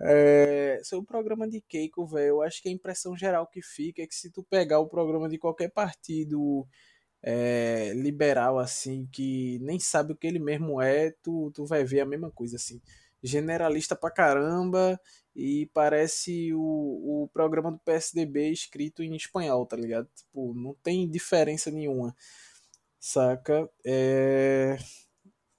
É, o programa de Keiko, velho, eu acho que a impressão geral que fica é que se tu pegar o programa de qualquer partido é, liberal, assim, que nem sabe o que ele mesmo é, tu, tu vai ver a mesma coisa, assim. Generalista pra caramba e parece o, o programa do PSDB escrito em espanhol, tá ligado? Tipo, não tem diferença nenhuma, saca? É...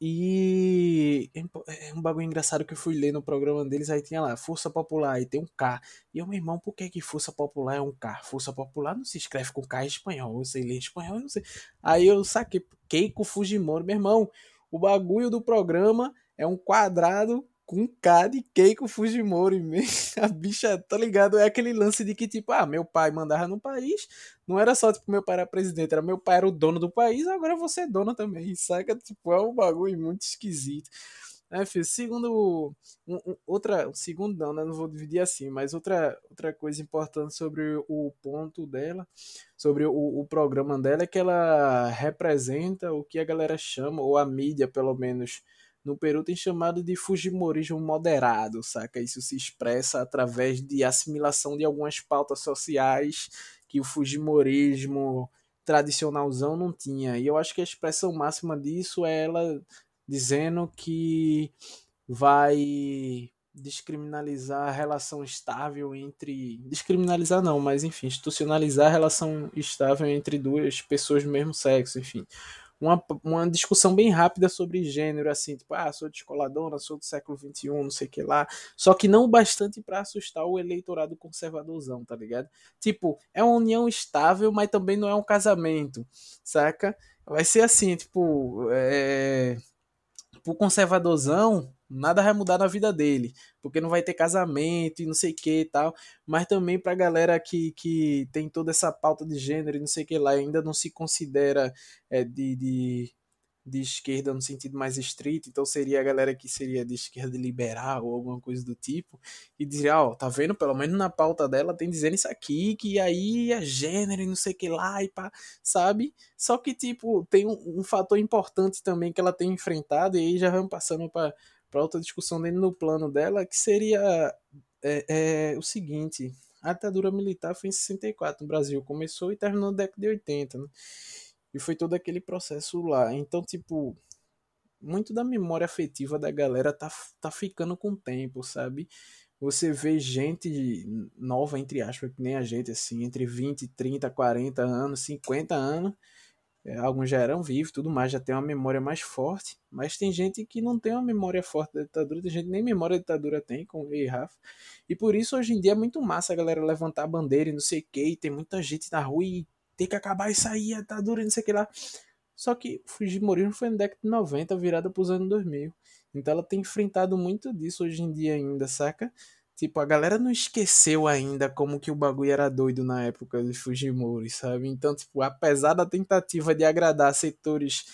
E é um bagulho engraçado que eu fui ler no programa deles, aí tinha lá, Força Popular, aí tem um K. E eu, meu irmão, por que que Força Popular é um K? Força Popular não se escreve com K em espanhol, eu sei ler espanhol, eu não sei. Aí eu saquei, Keiko Fujimori, meu irmão, o bagulho do programa é um quadrado com K de Keiko Fujimori. *laughs* A bicha, tá ligado? É aquele lance de que, tipo, ah, meu pai mandava no país, não era só, tipo, meu pai era presidente, era meu pai era o dono do país, agora você é dona também, *laughs* saca? Tipo, é um bagulho muito esquisito. É, filho, segundo. Um, um, outra. Segundo não, né? Não vou dividir assim, mas outra, outra coisa importante sobre o ponto dela, sobre o, o programa dela, é que ela representa o que a galera chama, ou a mídia, pelo menos, no Peru tem chamado de Fujimorismo moderado, saca? Isso se expressa através de assimilação de algumas pautas sociais que o Fujimorismo tradicionalzão não tinha. E eu acho que a expressão máxima disso é ela dizendo que vai descriminalizar a relação estável entre. Descriminalizar não, mas enfim, institucionalizar a relação estável entre duas pessoas do mesmo sexo, enfim uma, uma discussão bem rápida sobre gênero, assim, tipo, ah, sou descoladona, sou do século XXI, não sei o que lá. Só que não o bastante para assustar o eleitorado conservadorzão, tá ligado? Tipo, é uma união estável, mas também não é um casamento, saca? Vai ser assim, tipo, é... pro conservadorzão, nada vai mudar na vida dele, porque não vai ter casamento e não sei o que e tal, mas também pra galera que, que tem toda essa pauta de gênero e não sei o que lá, ainda não se considera é, de, de, de esquerda no sentido mais estrito, então seria a galera que seria de esquerda liberal ou alguma coisa do tipo, e diria, ó, oh, tá vendo, pelo menos na pauta dela tem dizendo isso aqui, que aí é gênero e não sei o que lá, e pá, sabe? Só que, tipo, tem um, um fator importante também que ela tem enfrentado, e aí já vamos passando para outra discussão dentro do plano dela, que seria é, é, o seguinte: a ditadura militar foi em 64 no Brasil, começou e terminou na década de 80, né? E foi todo aquele processo lá. Então, tipo, muito da memória afetiva da galera tá, tá ficando com o tempo, sabe? Você vê gente nova, entre aspas, que nem a gente, assim, entre 20, 30, 40 anos, 50 anos, é, alguns já eram vivos tudo mais, já tem uma memória mais forte, mas tem gente que não tem uma memória forte da ditadura, tem gente nem memória da ditadura tem, como o Rafa. E por isso hoje em dia é muito massa a galera levantar a bandeira e não sei o que, e tem muita gente na rua e tem que acabar isso aí, a ditadura e não sei o que lá. Só que Fujimorismo foi na década de 90, virada para os anos 2000. Então ela tem enfrentado muito disso hoje em dia ainda, saca? Tipo, a galera não esqueceu ainda como que o bagulho era doido na época de Fujimori, sabe? Então, tipo, apesar da tentativa de agradar setores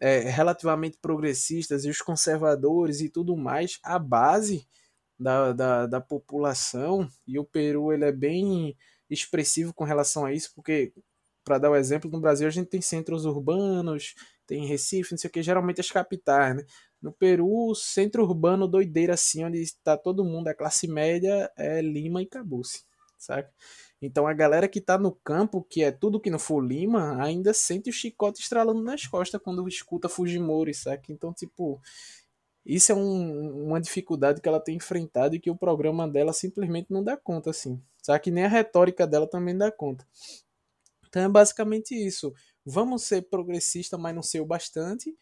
é, relativamente progressistas e os conservadores e tudo mais, a base da, da, da população, e o Peru ele é bem expressivo com relação a isso, porque, para dar o um exemplo, no Brasil a gente tem centros urbanos, tem Recife, não sei o que, geralmente as capitais, né? No Peru, centro urbano doideira assim, onde está todo mundo, a classe média é Lima e acabou-se, saca? Então a galera que tá no campo, que é tudo que não for Lima, ainda sente o chicote estralando nas costas quando escuta Fujimori, saca? Então, tipo, isso é um, uma dificuldade que ela tem enfrentado e que o programa dela simplesmente não dá conta, assim. Sabe que nem a retórica dela também dá conta. Então é basicamente isso. Vamos ser progressista, mas não ser o bastante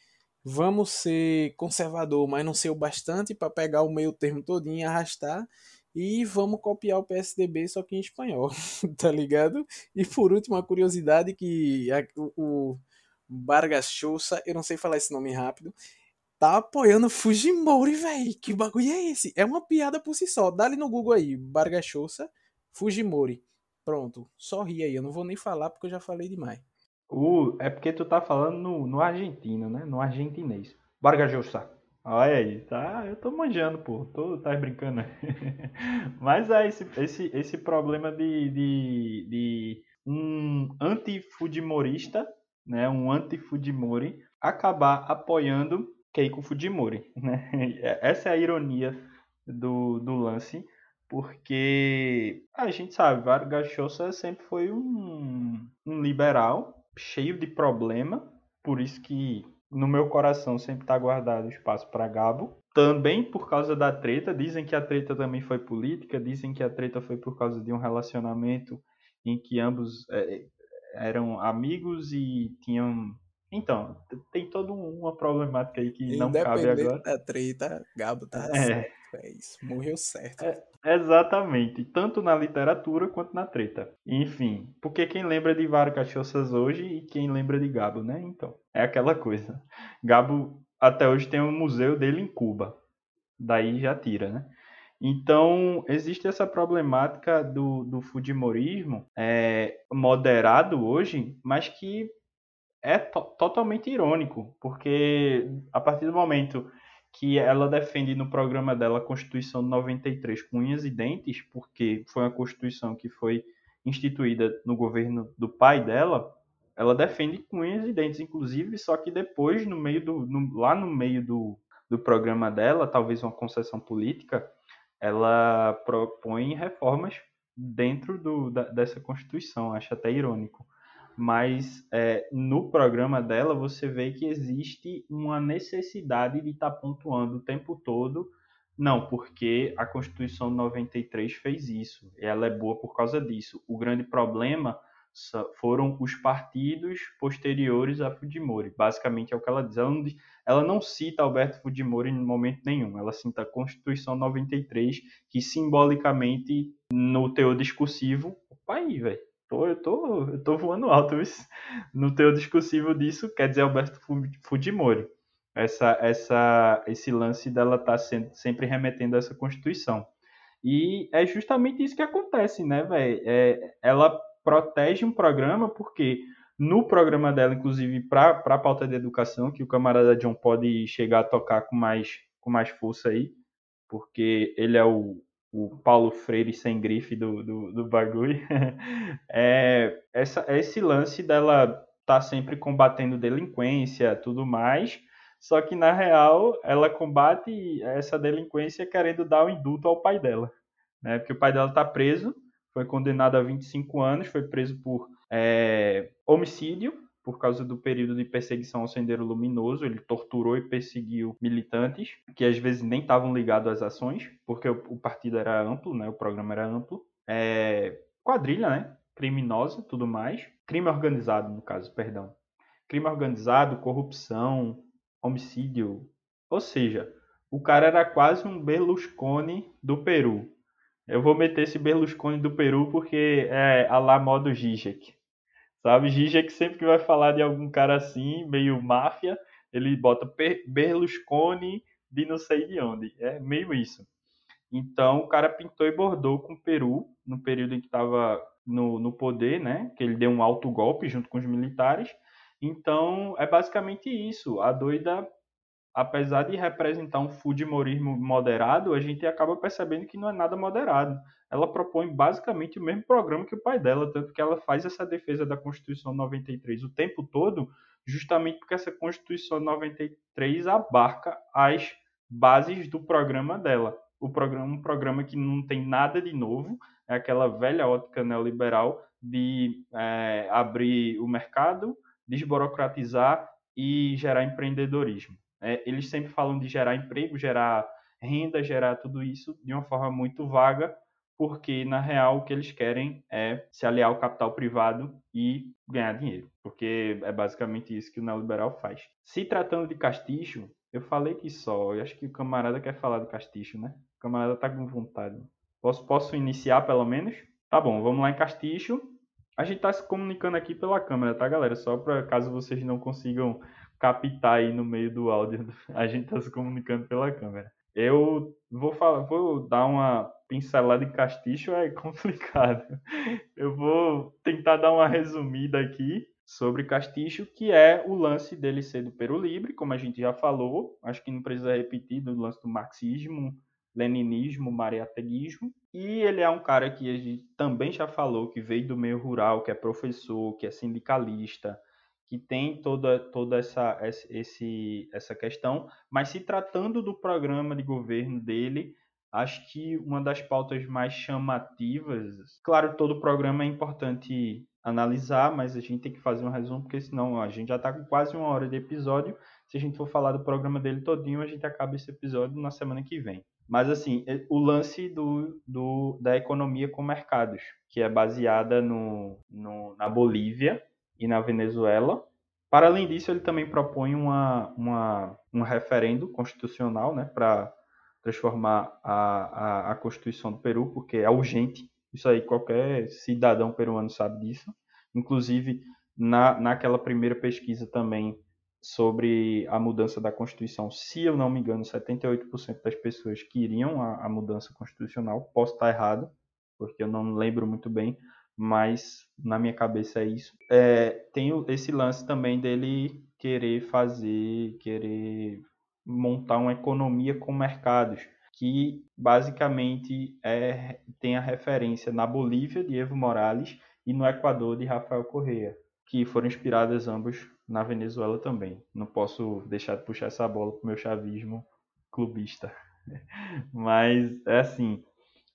vamos ser conservador, mas não ser o bastante para pegar o meio termo todinho e arrastar. E vamos copiar o PSDB, só que em espanhol, *laughs* tá ligado? E por último, a curiosidade que a, o, Vargas Chosa, eu não sei falar esse nome rápido, tá apoiando Fujimori, velho. Que bagulho é esse? É uma piada por si só. Dá ali no Google aí, Vargas Chosa, Fujimori. Pronto, só ri aí. Eu não vou nem falar porque eu já falei demais. O, é porque tu tá falando no, no argentino, né? No argentinês. Bargajosa. Olha aí, tá? Eu tô manjando, pô. Tô, tá brincando. *laughs* Mas é esse, esse, esse problema de, de, de um antifudimorista, né? Um antifudimori acabar apoiando Keiko Fujimori, né? *laughs* Essa é a ironia do, do lance, porque a gente sabe, Vargas Llosa sempre foi um, um liberal, cheio de problema, por isso que no meu coração sempre está guardado espaço para Gabo. Também por causa da treta, dizem que a treta também foi política, dizem que a treta foi por causa de um relacionamento em que ambos é, eram amigos e tinham, Então, tem toda uma problemática aí que não cabe agora. da treta, Gabo tá é. certo. É isso, morreu certo. É, exatamente, tanto na literatura quanto na treta. Enfim, porque quem lembra de Vara Cachoças hoje e quem lembra de Gabo, né? Então, é aquela coisa. Gabo até hoje tem um museu dele em Cuba. Daí já tira, né? Então, existe essa problemática do, do Fujimorismo é, moderado hoje, mas que é to totalmente irônico, porque a partir do momento que ela defende no programa dela a Constituição de 93 com unhas e dentes, porque foi uma Constituição que foi instituída no governo do pai dela, ela defende com unhas e dentes, inclusive, só que depois, no meio do, no, lá no meio do, do programa dela, talvez uma concessão política, ela propõe reformas dentro do, da, dessa Constituição, acho até irônico mas é, no programa dela você vê que existe uma necessidade de estar tá pontuando o tempo todo, não, porque a Constituição de 93 fez isso, ela é boa por causa disso. O grande problema foram os partidos posteriores a Fujimori. Basicamente é o que ela diz. Ela não, ela não cita Alberto Fujimori em momento nenhum. Ela cita a Constituição 93, que simbolicamente, no teor discursivo, opa aí, velho Pô, eu tô, eu tô voando alto no teu discursivo disso, quer dizer Alberto Fujimori. Essa, essa, esse lance dela tá sendo, sempre remetendo a essa Constituição. E é justamente isso que acontece, né, velho? É, ela protege um programa porque no programa dela, inclusive para a pauta de educação, que o camarada John pode chegar a tocar com mais, com mais força aí, porque ele é o, o Paulo Freire sem grife do, do, do bagulho, *laughs* é essa, esse lance dela tá sempre combatendo delinquência tudo mais, só que na real ela combate essa delinquência querendo dar o um indulto ao pai dela, né? Porque o pai dela tá preso, foi condenado a 25 anos, foi preso por é, homicídio por causa do período de perseguição ao Sendeiro Luminoso. Ele torturou e perseguiu militantes que às vezes nem estavam ligados às ações, porque o, o, partido era amplo, né? o programa era amplo. É, quadrilha, né? criminosa, tudo mais. Crime organizado, no caso, perdão. Crime organizado, corrupção, homicídio. Ou seja, o cara era quase um Berlusconi do Peru. Eu vou meter esse Berlusconi do Peru porque é a lá modo Zizek. Sabe? Zizek sempre que vai falar de algum cara assim, meio máfia, ele bota Berlusconi de não sei de onde. É meio isso. Então o cara pintou e bordou com o Peru no período em que estava no, no poder, né? Que ele deu um alto golpe junto com os militares. Então é basicamente isso. A doida apesar de representar um fudimorismo moderado, a gente acaba percebendo que não é nada moderado. Ela propõe basicamente o mesmo programa que o pai dela, tanto que ela faz essa defesa da Constituição 93 o tempo todo, justamente porque essa Constituição 93 abarca as bases do programa dela. O programa, um programa que não tem nada de novo, é aquela velha ótica neoliberal de é, abrir o mercado, desburocratizar e gerar empreendedorismo. É, eles sempre falam de gerar emprego, gerar renda, gerar tudo isso de uma forma muito vaga, porque na real o que eles querem é se aliar ao capital privado e ganhar dinheiro, porque é basicamente isso que o neoliberal faz. Se tratando de castiço, eu falei que só, eu acho que o camarada quer falar do castiço, né? O camarada tá com vontade. Posso, posso iniciar pelo menos? Tá bom, vamos lá em castiço. A gente tá se comunicando aqui pela câmera, tá, galera? Só para caso vocês não consigam captar aí no meio do áudio. *laughs* A gente está se comunicando pela câmera. Eu vou falar, vou dar uma pincelada em castiço, é *laughs* complicado. Eu vou tentar dar uma resumida aqui sobre castiço, que é o lance dele ser do Peru Livre, como a gente já falou. Acho que não precisa repetir do lance do marxismo, leninismo, mariateguismo. E ele é um cara que a gente também já falou, que veio do meio rural, que é professor, que é sindicalista, que tem toda, toda essa, esse, essa questão, mas se tratando do programa de governo dele, acho que uma das pautas mais chamativas, claro, todo programa é importante analisar, mas a gente tem que fazer um resumo, porque senão a gente já está com quase uma hora de episódio. Se a gente for falar do programa dele todinho, a gente acaba esse episódio na semana que vem. Mas assim, o lance do, do, da economia com mercados, que é baseada no, no, na Bolívia, e na Venezuela, Para além disso, ele também propõe uma, uma, um referendo constitucional né, para transformar a, a, a Constituição do Peru, porque é urgente. Isso aí qualquer cidadão peruano sabe disso. Inclusive, na, naquela primeira pesquisa também sobre a mudança da Constituição, se eu não me engano, 78% das pessoas queriam a, a mudança constitucional. Posso estar errado, porque eu não lembro muito bem, mas na minha cabeça é isso. É, tem esse lance também dele querer fazer, querer montar uma economia com mercados, que basicamente é, tem a referência na Bolívia de Evo Morales e no Equador de Rafael Correa, que foram inspiradas ambos na Venezuela também. Não posso deixar de puxar essa bola para o meu chavismo clubista. *laughs* Mas é assim,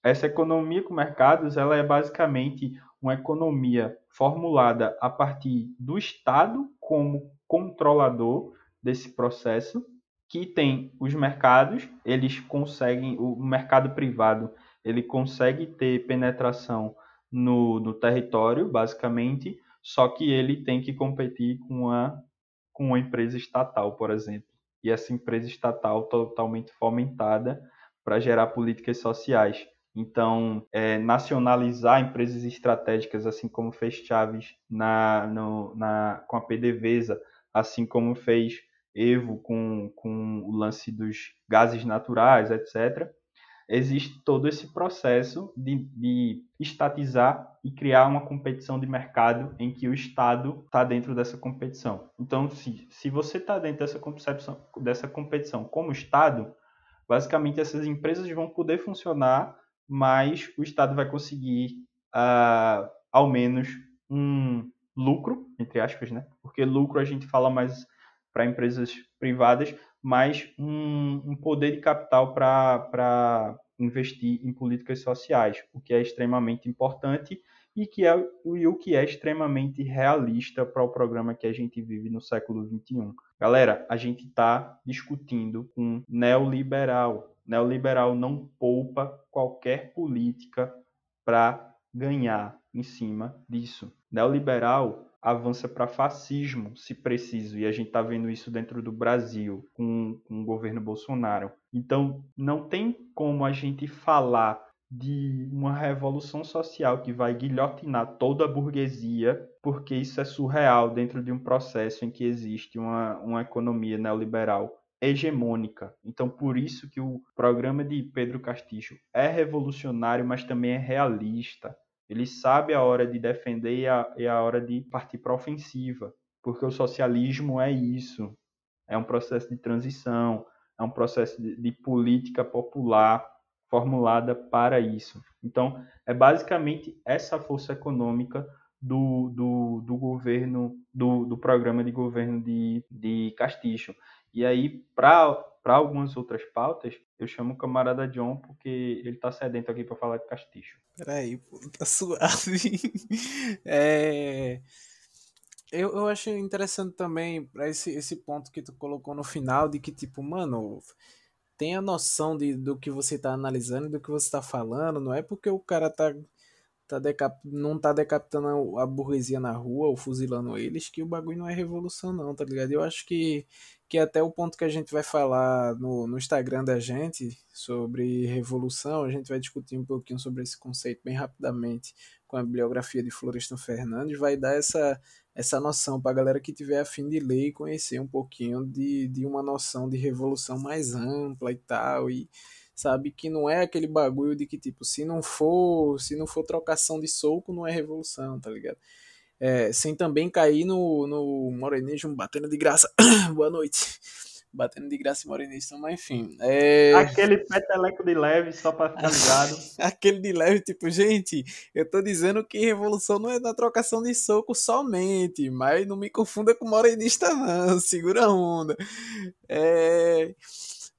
essa economia com mercados, ela é basicamente uma economia formulada a partir do Estado como controlador desse processo, que tem os mercados, eles conseguem, o mercado privado, ele consegue ter penetração no, no território, basicamente, só que ele tem que competir com a com uma empresa estatal, por exemplo. E essa empresa estatal totalmente fomentada para gerar políticas sociais. Então, é, nacionalizar empresas estratégicas, assim como fez Chaves na, no, na, com a PDVSA, assim como fez Evo com, com o lance dos gases naturais, etc existe todo esse processo de, de estatizar e criar uma competição de mercado em que o Estado está dentro dessa competição. Então, se, se você está dentro dessa, concepção, dessa competição como Estado, basicamente essas empresas vão poder funcionar, mas o Estado vai conseguir, uh, ao menos, um lucro, entre aspas, né? Porque lucro a gente fala mais para empresas privadas, mas um, um poder de capital para investir em políticas sociais, o que é extremamente importante e, que é, e o que é extremamente realista para o programa que a gente vive no século XXI. Galera, a gente está discutindo um neoliberal. Neoliberal não poupa qualquer política para ganhar em cima disso. Neoliberal avança para fascismo, se preciso, e a gente está vendo isso dentro do Brasil com, com o governo Bolsonaro. Então, não tem como a gente falar de uma revolução social que vai guilhotinar toda a burguesia, porque isso é surreal dentro de um processo em que existe uma, uma economia neoliberal hegemônica. Então, por isso que o programa de Pedro Castillo é revolucionário, mas também é realista. Ele sabe a hora de defender e a, e a hora de partir para a ofensiva, porque o socialismo é isso. É um processo de transição, é um processo de, de política popular formulada para isso. Então, é basicamente essa força econômica do, do, do governo, do, do programa de governo de, de Castilho. E aí, para algumas outras pautas, eu chamo o camarada John porque ele tá sedento aqui para falar de Castilho. Peraí, tá suave. *laughs* é... Eu, eu acho interessante também para esse, esse ponto que tu colocou no final, de que, tipo, mano, tem a noção de, do que você tá analisando do que você tá falando, não é porque o cara tá tá decap... não tá decapitando a burguesia na rua ou fuzilando eles, que o bagulho não é revolução, não, tá ligado? Eu acho que, que até o ponto que a gente vai falar no, no Instagram da gente sobre revolução, a gente vai discutir um pouquinho sobre esse conceito bem rapidamente com a bibliografia de Florestan Fernandes, vai dar essa, essa noção pra galera que tiver a fim de ler e conhecer um pouquinho de, de uma noção de revolução mais ampla e tal, e sabe? Que não é aquele bagulho de que, tipo, se não for, se não for trocação de soco, não é revolução, tá ligado? É, sem também cair no, no morenismo batendo de graça. *coughs* Boa noite. Batendo de graça e morenismo, mas enfim. É... Aquele peteleco de leve, só pra ficar ligado. *laughs* Aquele de leve, tipo, gente, eu tô dizendo que revolução não é na trocação de soco somente, mas não me confunda com morenista, não. *laughs* Segura a onda. É.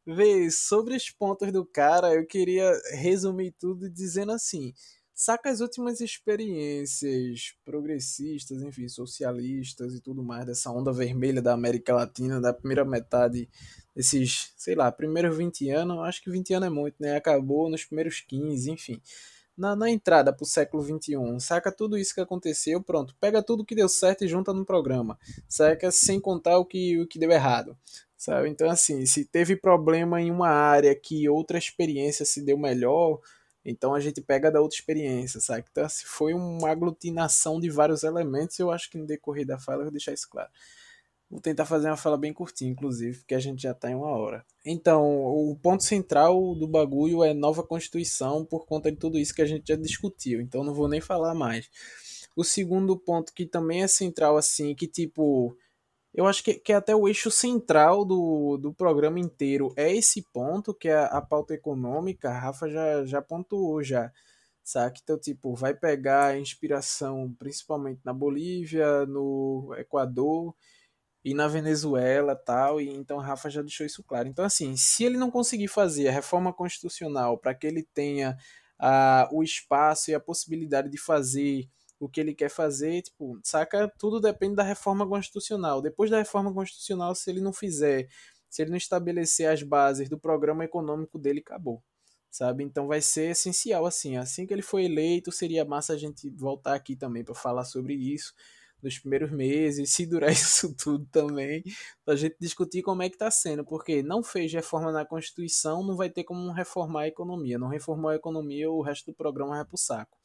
Vê, sobre os pontos do cara, eu queria resumir tudo dizendo assim: saca as últimas experiências progressistas, enfim, socialistas e tudo mais dessa onda vermelha da América Latina, da primeira metade desses, sei lá, primeiros 20 anos, acho que 20 anos é muito, né? Acabou nos primeiros 15, enfim. na, na entrada pro século XXI. Saca tudo isso que aconteceu, pronto. Pega tudo que deu certo e junta no programa. Saca? Sem contar o que, o que deu errado. Sabe? Então, assim, se teve problema em uma área que outra experiência se deu melhor, então a gente pega da outra experiência, sabe? Então, se foi uma aglutinação de vários elementos, eu acho que no decorrer da fala eu vou deixar isso claro. Vou tentar fazer uma fala bem curtinha, inclusive, porque a gente já está em uma hora. Então, o ponto central do bagulho é nova Constituição por conta de tudo isso que a gente já discutiu. Então, não vou nem falar mais. O segundo ponto que também é central, assim, que tipo. Eu acho que, que é até o eixo central do, do programa inteiro é esse ponto, que é a, a pauta econômica. A Rafa já, já pontuou já sabe? Então, tipo, vai pegar inspiração principalmente na Bolívia, no Equador e na Venezuela tal, e então Rafa já deixou isso claro. Então, assim, se ele não conseguir fazer a reforma constitucional para que ele tenha uh, o espaço e a possibilidade de fazer o que ele quer fazer, tipo, saca? Tudo depende da reforma constitucional. Depois da reforma constitucional, se ele não fizer, se ele não estabelecer as bases do programa econômico dele, acabou. Sabe? Então vai ser essencial assim. Assim que ele for eleito, seria massa a gente voltar aqui também para falar sobre isso nos primeiros meses, se durar *laughs* isso tudo também, a gente discutir como é que está sendo, porque não fez reforma na Constituição, não vai ter como reformar a economia, não reformou a economia, o resto do programa vai pro saco,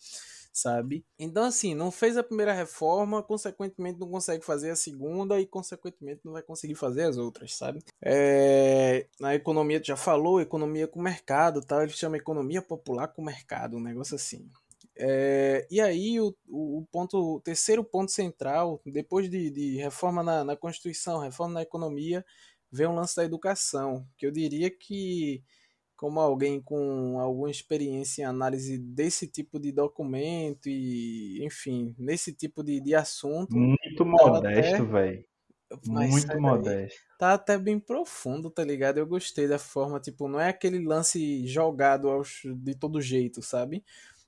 sabe? Então, assim, não fez a primeira reforma, consequentemente não consegue fazer a segunda e, consequentemente, não vai conseguir fazer as outras, sabe? É... Na economia, tu já falou, economia com mercado, tal, ele chama economia popular com mercado, um negócio assim. É, e aí o, o, ponto, o terceiro ponto central, depois de, de reforma na, na, Constituição, reforma na economia, vem o lance da educação, que eu diria que como alguém com alguma experiência em análise desse tipo de documento e, enfim, nesse tipo de, de assunto. Muito modesto, velho. Muito modesto. Tá até bem profundo, tá ligado? Eu gostei da forma, tipo, não é aquele lance jogado aos, de todo jeito, sabe?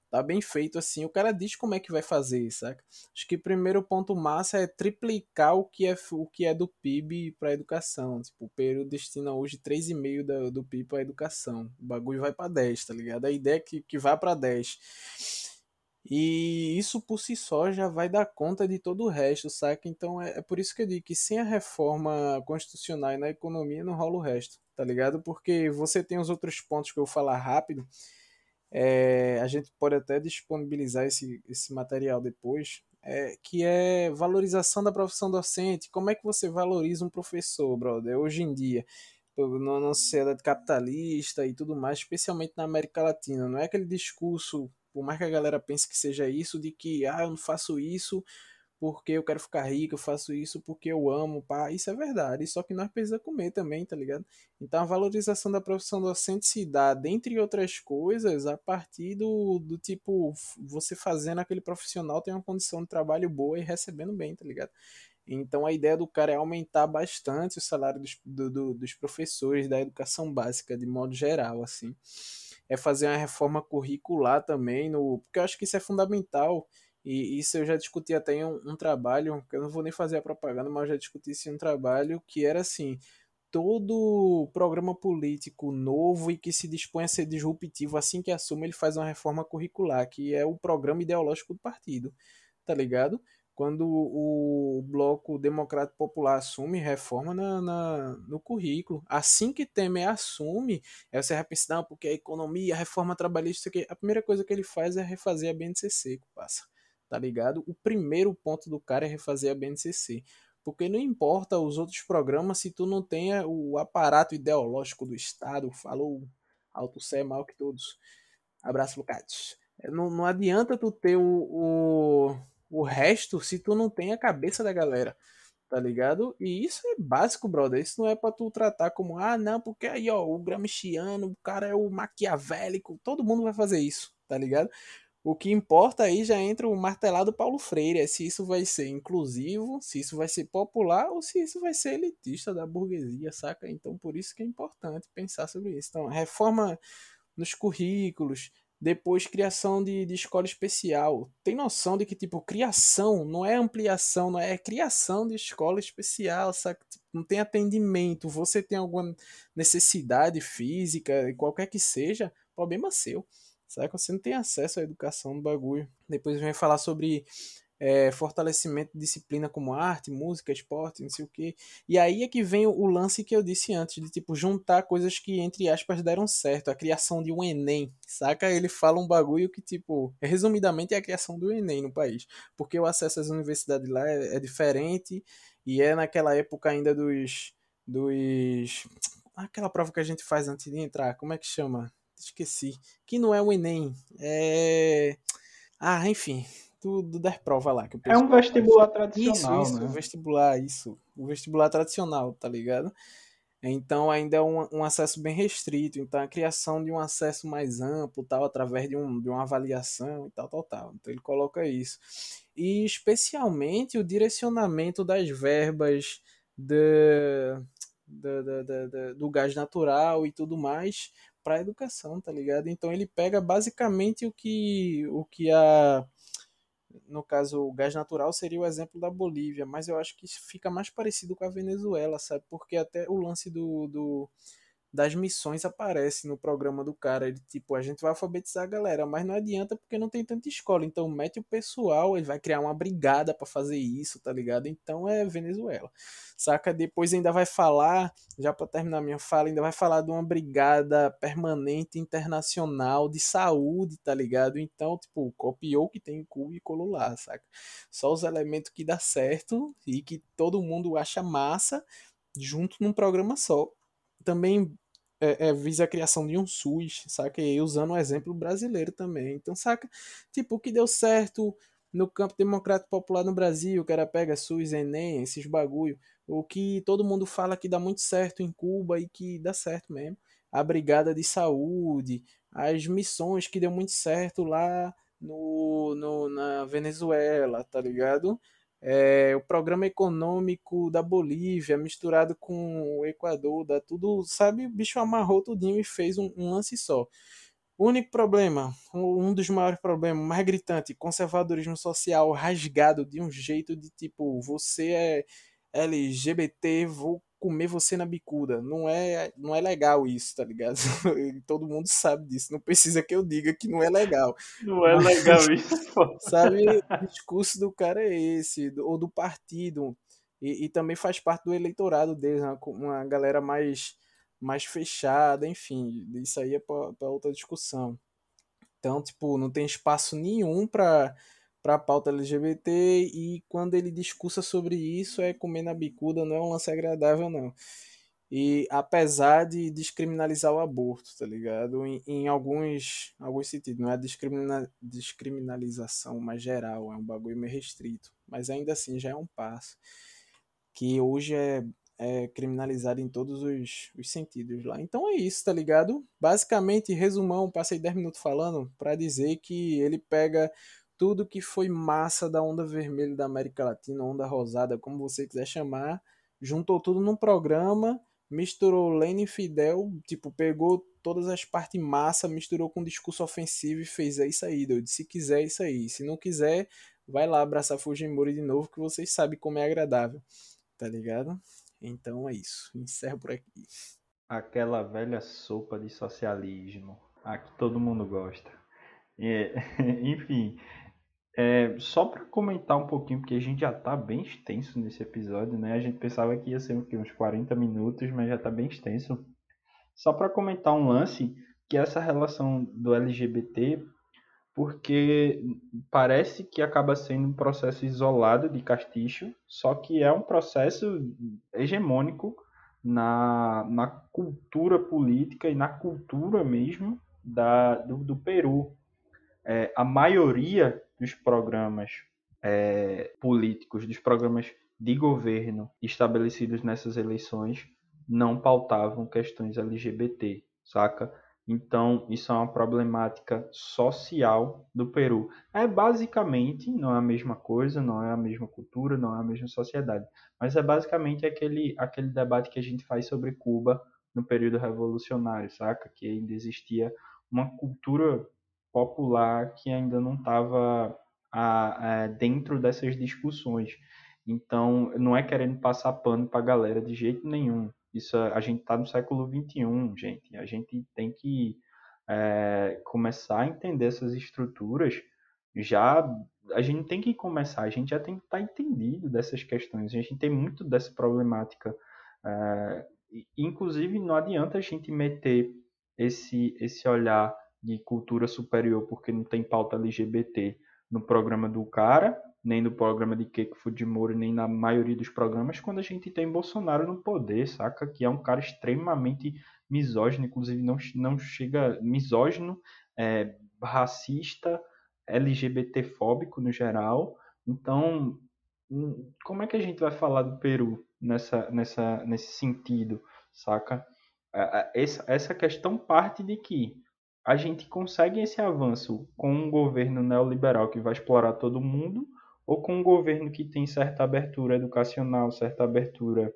Tá bem feito assim. O cara diz como é que vai fazer, saca? Acho que o primeiro ponto massa é triplicar o que é, o que é do PIB para educação. Tipo, o Peru destina hoje 3,5% do, do PIB para educação. O bagulho vai para 10, tá ligado? A ideia é que, que vá para 10. E isso por si só já vai dar conta de todo o resto, saca? Então é, é por isso que eu digo que sem a reforma constitucional e na economia não rola o resto, tá ligado? Porque você tem os outros pontos que eu vou falar rápido é, a gente pode até disponibilizar esse, esse material depois, é, que é valorização da profissão docente. Como é que você valoriza um professor, brother, hoje em dia? Na sociedade capitalista e tudo mais, especialmente na América Latina. Não é aquele discurso, por mais que a galera pense que seja isso, de que ah, eu não faço isso porque eu quero ficar rico, eu faço isso porque eu amo, pá. Isso é verdade, só que nós precisamos comer também, tá ligado? Então a valorização da profissão docente se dá, dentre outras coisas, a partir do, do tipo, você fazendo aquele profissional ter uma condição de trabalho boa e recebendo bem, tá ligado? Então a ideia do cara é aumentar bastante o salário dos, do, do, dos professores da educação básica, de modo geral, assim. É fazer uma reforma curricular também, no, porque eu acho que isso é fundamental e isso eu já discuti até em um, um, trabalho, que eu não vou nem fazer a propaganda, mas eu já discuti isso em um trabalho que era assim: todo programa político novo e que se dispõe a ser disruptivo, assim que assume, ele faz uma reforma curricular, que é o programa ideológico do partido, tá ligado? Quando o Bloco Democrático Popular assume reforma na, na, no currículo. Assim que Temer assume, é você vai pensar, não, porque a economia, a reforma trabalhista, a primeira coisa que ele faz é refazer a BNCC, passa tá ligado? O primeiro ponto do cara é refazer a BNCC. Porque não importa os outros programas se tu não tenha o aparato ideológico do Estado. Falou alto Sé, mal que todos. Abraço, Lucas. É, não, não adianta tu ter o, o, o resto se tu não tem a cabeça da galera tá ligado? E isso é básico, brother. Isso não é para tu tratar como, ah, não, porque aí, ó, o Gramsciano, o cara é o maquiavélico, todo mundo vai fazer isso, tá ligado? O que importa aí já entra o martelado Paulo Freire, é se isso vai ser inclusivo, se isso vai ser popular ou se isso vai ser elitista da burguesia, saca? Então por isso que é importante pensar sobre isso. Então, reforma nos currículos, depois criação de, de escola especial. Tem noção de que, tipo, criação não é ampliação, não é, é criação de escola especial, saca? Tipo, não tem atendimento, você tem alguma necessidade física, qualquer que seja, problema seu Saca? Você não tem acesso à educação no bagulho. Depois vem falar sobre é, fortalecimento de disciplina como arte, música, esporte, não sei o quê. E aí é que vem o lance que eu disse antes, de tipo, juntar coisas que, entre aspas, deram certo. A criação de um Enem, saca? Ele fala um bagulho que, tipo, resumidamente é a criação do Enem no país. Porque o acesso às universidades lá é, é diferente e é naquela época ainda dos. dos. aquela prova que a gente faz antes de entrar, como é que chama? Esqueci. Que não é o Enem. É. Ah, enfim, do, do das provas lá. Que é um vestibular tradicional, isso, isso, né? o vestibular, isso. O vestibular tradicional, tá ligado? Então ainda é um, um, acesso bem restrito. Então a criação de um acesso mais amplo, tal, através de, um, de uma avaliação e tal, tal, tal. Então ele coloca isso. E especialmente o direcionamento das verbas de, de, de, de do gás natural e tudo mais para a educação, tá ligado? Então ele pega basicamente o que, o que a no caso, o gás natural seria o exemplo da Bolívia, mas eu acho que fica mais parecido com a Venezuela, sabe? Porque até o lance do, do das missões aparece no programa do cara. Ele, tipo, a gente vai alfabetizar a galera, mas não adianta porque não tem tanta escola. Então mete o pessoal, ele vai criar uma brigada para fazer isso, tá ligado? Então é Venezuela. Saca? Depois ainda vai falar, já para terminar minha fala, ainda vai falar de uma brigada permanente internacional de saúde, tá ligado? Então, tipo, copiou o que tem em Cuba e colou lá, saca? Só os elementos que dá certo e que todo mundo acha massa junto num programa só também é, é, visa a criação de um SUS, saca? E usando o exemplo brasileiro também. Então, saca? Tipo, o que deu certo no campo democrático popular no Brasil, que era pega SUS, Enem, esses bagulho. O que todo mundo fala que dá muito certo em Cuba e que dá certo mesmo. A brigada de saúde, as missões que deu muito certo lá no, no na Venezuela, tá ligado? É, o programa econômico da Bolívia misturado com o Equador, dá tudo, sabe? O bicho amarrou tudinho e fez um, um lance só. Único problema, um dos maiores problemas, mais gritante, conservadorismo social rasgado de um jeito de tipo, você é LGBT, vou comer você na bicuda. Não é, não é legal isso, tá ligado? *laughs* Todo mundo sabe disso. Não precisa que eu diga que não é legal. Não é legal isso, *laughs* pô. Sabe, o discurso do cara é esse, ou do partido. E, e também faz parte do eleitorado deles, uma, uma galera mais, mais fechada, enfim. Isso aí é para outra discussão. Então, tipo, não tem espaço nenhum para para a pauta LGBT e quando ele discursa sobre isso é comer na bicuda, não é um lance agradável não. E apesar de descriminalizar o aborto, tá ligado? Em, em alguns, alguns sentidos, não é discrimina, descriminalização mais geral, é um bagulho meio restrito, mas ainda assim já é um passo que hoje é, é criminalizado em todos os, os sentidos lá. Então é isso, tá ligado? Basicamente, resumão, passei 10 minutos falando para dizer que ele pega tudo que foi massa da onda vermelha da América Latina, onda rosada, como você quiser chamar, juntou tudo num programa, misturou Lênin e Fidel, tipo, pegou todas as partes massa, misturou com discurso ofensivo e fez é isso aí, doido. Se quiser, é isso aí. Se não quiser, vai lá abraçar Fujimori de novo, que vocês sabem como é agradável, tá ligado? Então é isso. Encerro por aqui. Aquela velha sopa de socialismo. A que todo mundo gosta. É, *laughs* enfim, é, só para comentar um pouquinho, porque a gente já está bem extenso nesse episódio, né? A gente pensava que ia ser uns 40 minutos, mas já está bem extenso. Só para comentar um lance, que é essa relação do LGBT, porque parece que acaba sendo um processo isolado de castiço, só que é um processo hegemônico na, na cultura política e na cultura mesmo da, do, do Peru. É, a maioria dos programas é, políticos, dos programas de governo estabelecidos nessas eleições não pautavam questões LGBT, saca? Então, isso é uma problemática social do Peru. É basicamente, não é a mesma coisa, não é a mesma cultura, não é a mesma sociedade, mas é basicamente aquele, aquele debate que a gente faz sobre Cuba no período revolucionário, saca? Que ainda existia uma cultura popular que ainda não estava dentro dessas discussões. Então, não é querendo passar pano para a galera de jeito nenhum. Isso a gente está no século 21, gente. A gente tem que é, começar a entender essas estruturas, já a gente tem que começar, a gente já tem que estar tá entendido dessas questões, a gente tem muito dessa problemática. É, inclusive, não adianta a gente meter esse, esse olhar de cultura superior porque não tem pauta LGBT no programa do cara, nem no programa de Keiko Fujimori, nem na maioria dos programas, quando a gente tem Bolsonaro no poder, saca? Que é um cara extremamente misógino, inclusive não, não chega misógino, é, racista, LGBTfóbico no geral. Então, hum, como é que a gente vai falar do Peru nessa, nessa, nesse sentido, saca? Essa, essa questão parte de que a gente consegue esse avanço com um governo neoliberal que vai explorar todo mundo ou com um governo que tem certa abertura educacional, certa abertura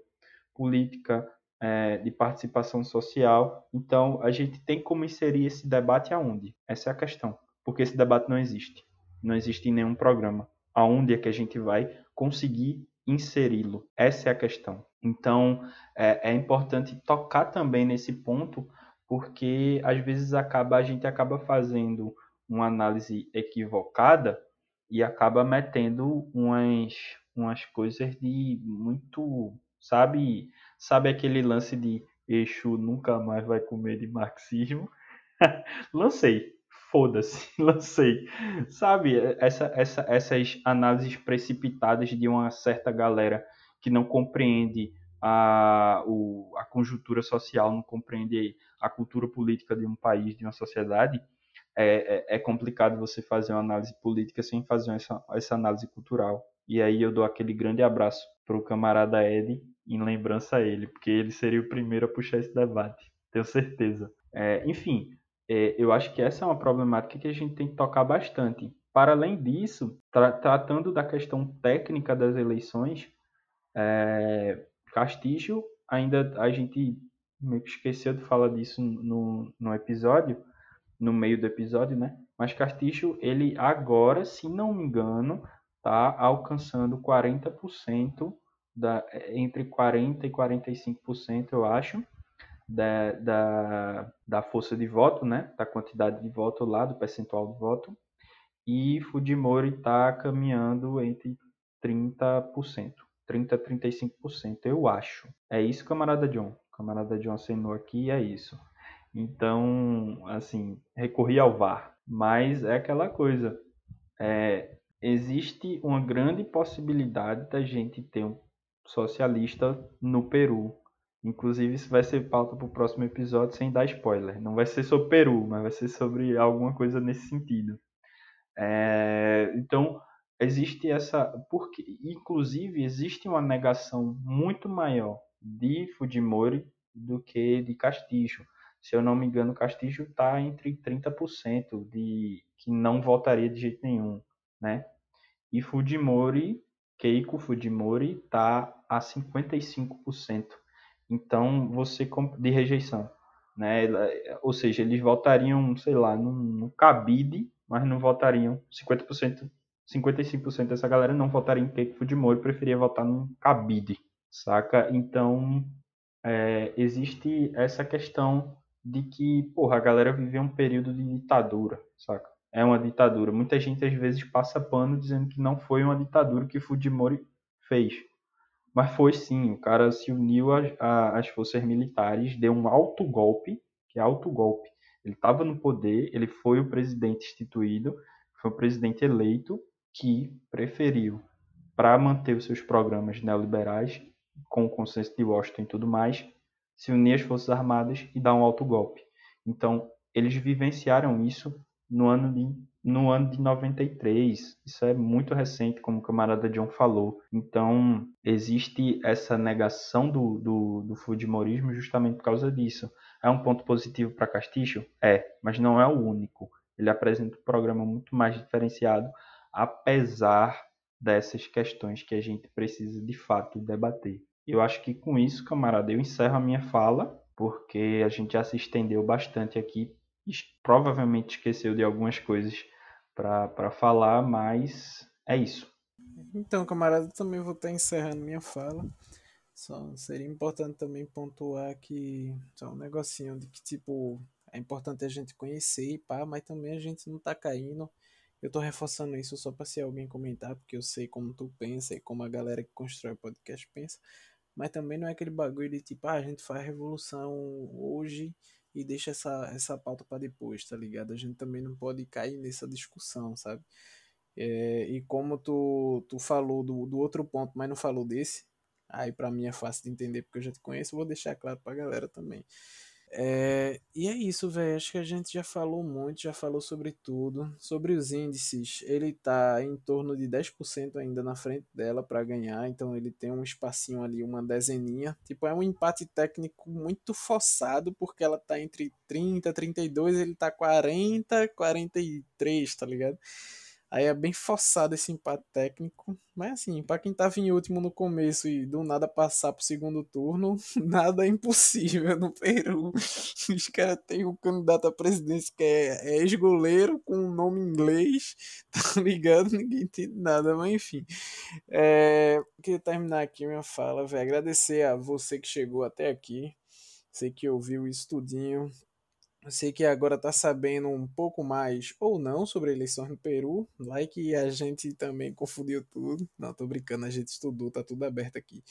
política, é, de participação social. Então, a gente tem como inserir esse debate aonde? Essa é a questão. Porque esse debate não existe. Não existe em nenhum programa. Aonde é que a gente vai conseguir inseri-lo? Essa é a questão. Então, é, é importante tocar também nesse ponto, porque às vezes acaba a gente acaba fazendo uma análise equivocada e acaba metendo umas, umas coisas de muito, sabe, sabe aquele lance de eixo nunca mais vai comer de marxismo? *laughs* lancei, foda-se, *laughs* lancei. Sabe, essa, essa, essas análises precipitadas de uma certa galera que não compreende a, o, a conjuntura social, não compreende a cultura política de um país, de uma sociedade, é, é, é, complicado você fazer uma análise política sem fazer essa, essa análise cultural. E aí eu dou aquele grande abraço para o camarada Ed, em lembrança a ele, porque ele seria o primeiro a puxar esse debate, tenho certeza. É, enfim, é, eu acho que essa é uma problemática que a gente tem que tocar bastante. Para além disso, tra tratando da questão técnica das eleições, é, Castillo, ainda a gente meio que esqueceu de falar disso no, no episódio, no meio do episódio, né? Mas Castillo, ele agora, se não me engano, está alcançando 40%, da, entre 40% e 45%, eu acho, da, da, da força de voto, né? Da quantidade de voto lá, do percentual de voto. E Fujimori está caminhando entre 30%. 30% a 35%, eu acho. É isso, camarada John. Camarada John assinou aqui, é isso. Então, assim, recorri ao VAR. Mas é aquela coisa. É, existe uma grande possibilidade da gente ter um socialista no Peru. Inclusive, isso vai ser pauta para o próximo episódio, sem dar spoiler. Não vai ser sobre Peru, mas vai ser sobre alguma coisa nesse sentido. É, então, existe essa. porque Inclusive, existe uma negação muito maior de Fujimori do que de Castillo se eu não me engano, Castillo está entre 30% de que não votaria de jeito nenhum, né? E Fujimori, Keiko Fujimori, está a 55%. Então, você de rejeição, né? Ou seja, eles votariam, sei lá, no, no cabide, mas não votariam 50%, 55% dessa galera não votaria em Keiko Fujimori, preferia votar num cabide, saca? Então, é, existe essa questão de que, porra, a galera viveu um período de ditadura, saca? É uma ditadura. Muita gente às vezes passa pano dizendo que não foi uma ditadura que Fujimori fez. Mas foi sim, o cara se uniu às forças militares, deu um alto golpe, que é alto golpe. Ele estava no poder, ele foi o presidente instituído, foi o presidente eleito que preferiu, para manter os seus programas neoliberais, com o consenso de Washington e tudo mais, se unir às Forças Armadas e dar um alto golpe. Então, eles vivenciaram isso no ano de, no ano de 93. Isso é muito recente, como o camarada John falou. Então, existe essa negação do, do, do Fujimorismo justamente por causa disso. É um ponto positivo para Castillo? É, mas não é o único. Ele apresenta um programa muito mais diferenciado, apesar dessas questões que a gente precisa de fato debater. Eu acho que com isso, camarada, eu encerro a minha fala, porque a gente já se estendeu bastante aqui provavelmente esqueceu de algumas coisas para falar, mas é isso. Então, camarada, também vou estar encerrando minha fala. Só seria importante também pontuar que só um negocinho de que tipo É importante a gente conhecer e pá, mas também a gente não tá caindo. Eu tô reforçando isso só pra se alguém comentar, porque eu sei como tu pensa e como a galera que constrói podcast pensa. Mas também não é aquele bagulho de tipo, ah, a gente faz revolução hoje e deixa essa, essa pauta para depois, tá ligado? A gente também não pode cair nessa discussão, sabe? É, e como tu, tu falou do, do outro ponto, mas não falou desse, aí para mim é fácil de entender porque eu já te conheço, vou deixar claro pra galera também. É, e é isso, velho. Acho que a gente já falou muito, já falou sobre tudo. Sobre os índices, ele tá em torno de 10% ainda na frente dela para ganhar, então ele tem um espacinho ali, uma dezeninha. Tipo, é um empate técnico muito forçado, porque ela tá entre 30 e 32, ele tá 40, 43, tá ligado? Aí é bem forçado esse empate técnico. Mas assim, para quem tava em último no começo e do nada passar pro segundo turno, *laughs* nada é impossível no Peru. *laughs* Os caras têm um candidato à presidência que é, é ex-goleiro com um nome inglês, *laughs* tá ligado? Ninguém entende nada, mas enfim. É, queria terminar aqui minha fala, velho. Agradecer a você que chegou até aqui. Você que ouviu isso tudinho. Você que agora está sabendo um pouco mais ou não sobre eleições no Peru, que a gente também confundiu tudo. Não, tô brincando, a gente estudou, tá tudo aberto aqui.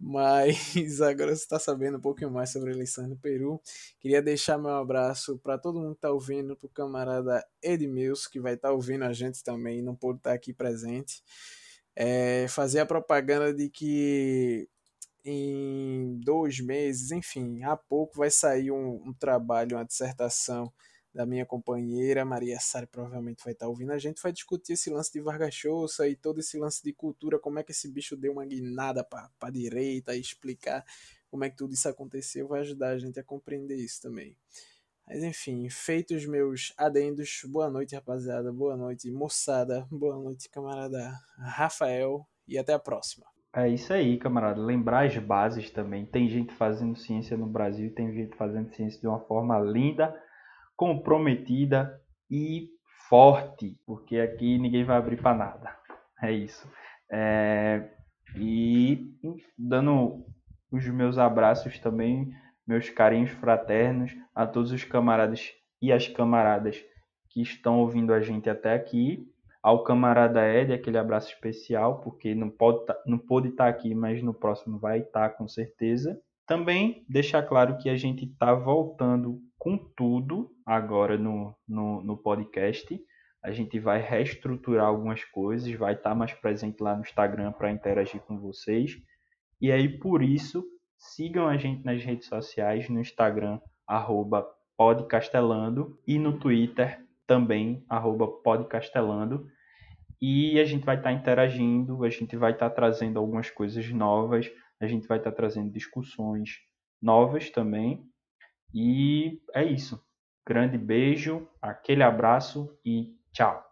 Mas *laughs* agora você está sabendo um pouquinho mais sobre eleições no Peru. Queria deixar meu abraço para todo mundo que está ouvindo, para o camarada Edmilson, que vai estar tá ouvindo a gente também, não pôde estar tá aqui presente. É, fazer a propaganda de que em dois meses, enfim, há pouco vai sair um, um trabalho, uma dissertação da minha companheira Maria Sari, provavelmente vai estar ouvindo. A gente vai discutir esse lance de Vargas Llosa e todo esse lance de cultura, como é que esse bicho deu uma guinada para a direita, explicar como é que tudo isso aconteceu, vai ajudar a gente a compreender isso também. Mas enfim, feitos meus adendos, boa noite rapaziada, boa noite moçada, boa noite camarada Rafael e até a próxima. É isso aí, camarada. Lembrar as bases também. Tem gente fazendo ciência no Brasil tem gente fazendo ciência de uma forma linda, comprometida e forte, porque aqui ninguém vai abrir para nada. É isso. É... E dando os meus abraços também, meus carinhos fraternos a todos os camaradas e as camaradas que estão ouvindo a gente até aqui ao camarada Ed, aquele abraço especial, porque não pode tá, não pôde estar tá aqui, mas no próximo vai estar tá, com certeza. Também deixar claro que a gente está voltando com tudo agora no, no, no, podcast. A gente vai reestruturar algumas coisas, vai estar mais presente lá no Instagram para interagir com vocês. E aí, por isso, sigam a gente nas redes sociais, no Instagram, arroba podcastelando, e no Twitter, também, arroba podcastelando. E a gente vai estar tá interagindo, a gente vai estar tá trazendo algumas coisas novas, a gente vai estar tá trazendo discussões novas também. E é isso. Grande beijo, aquele abraço e tchau.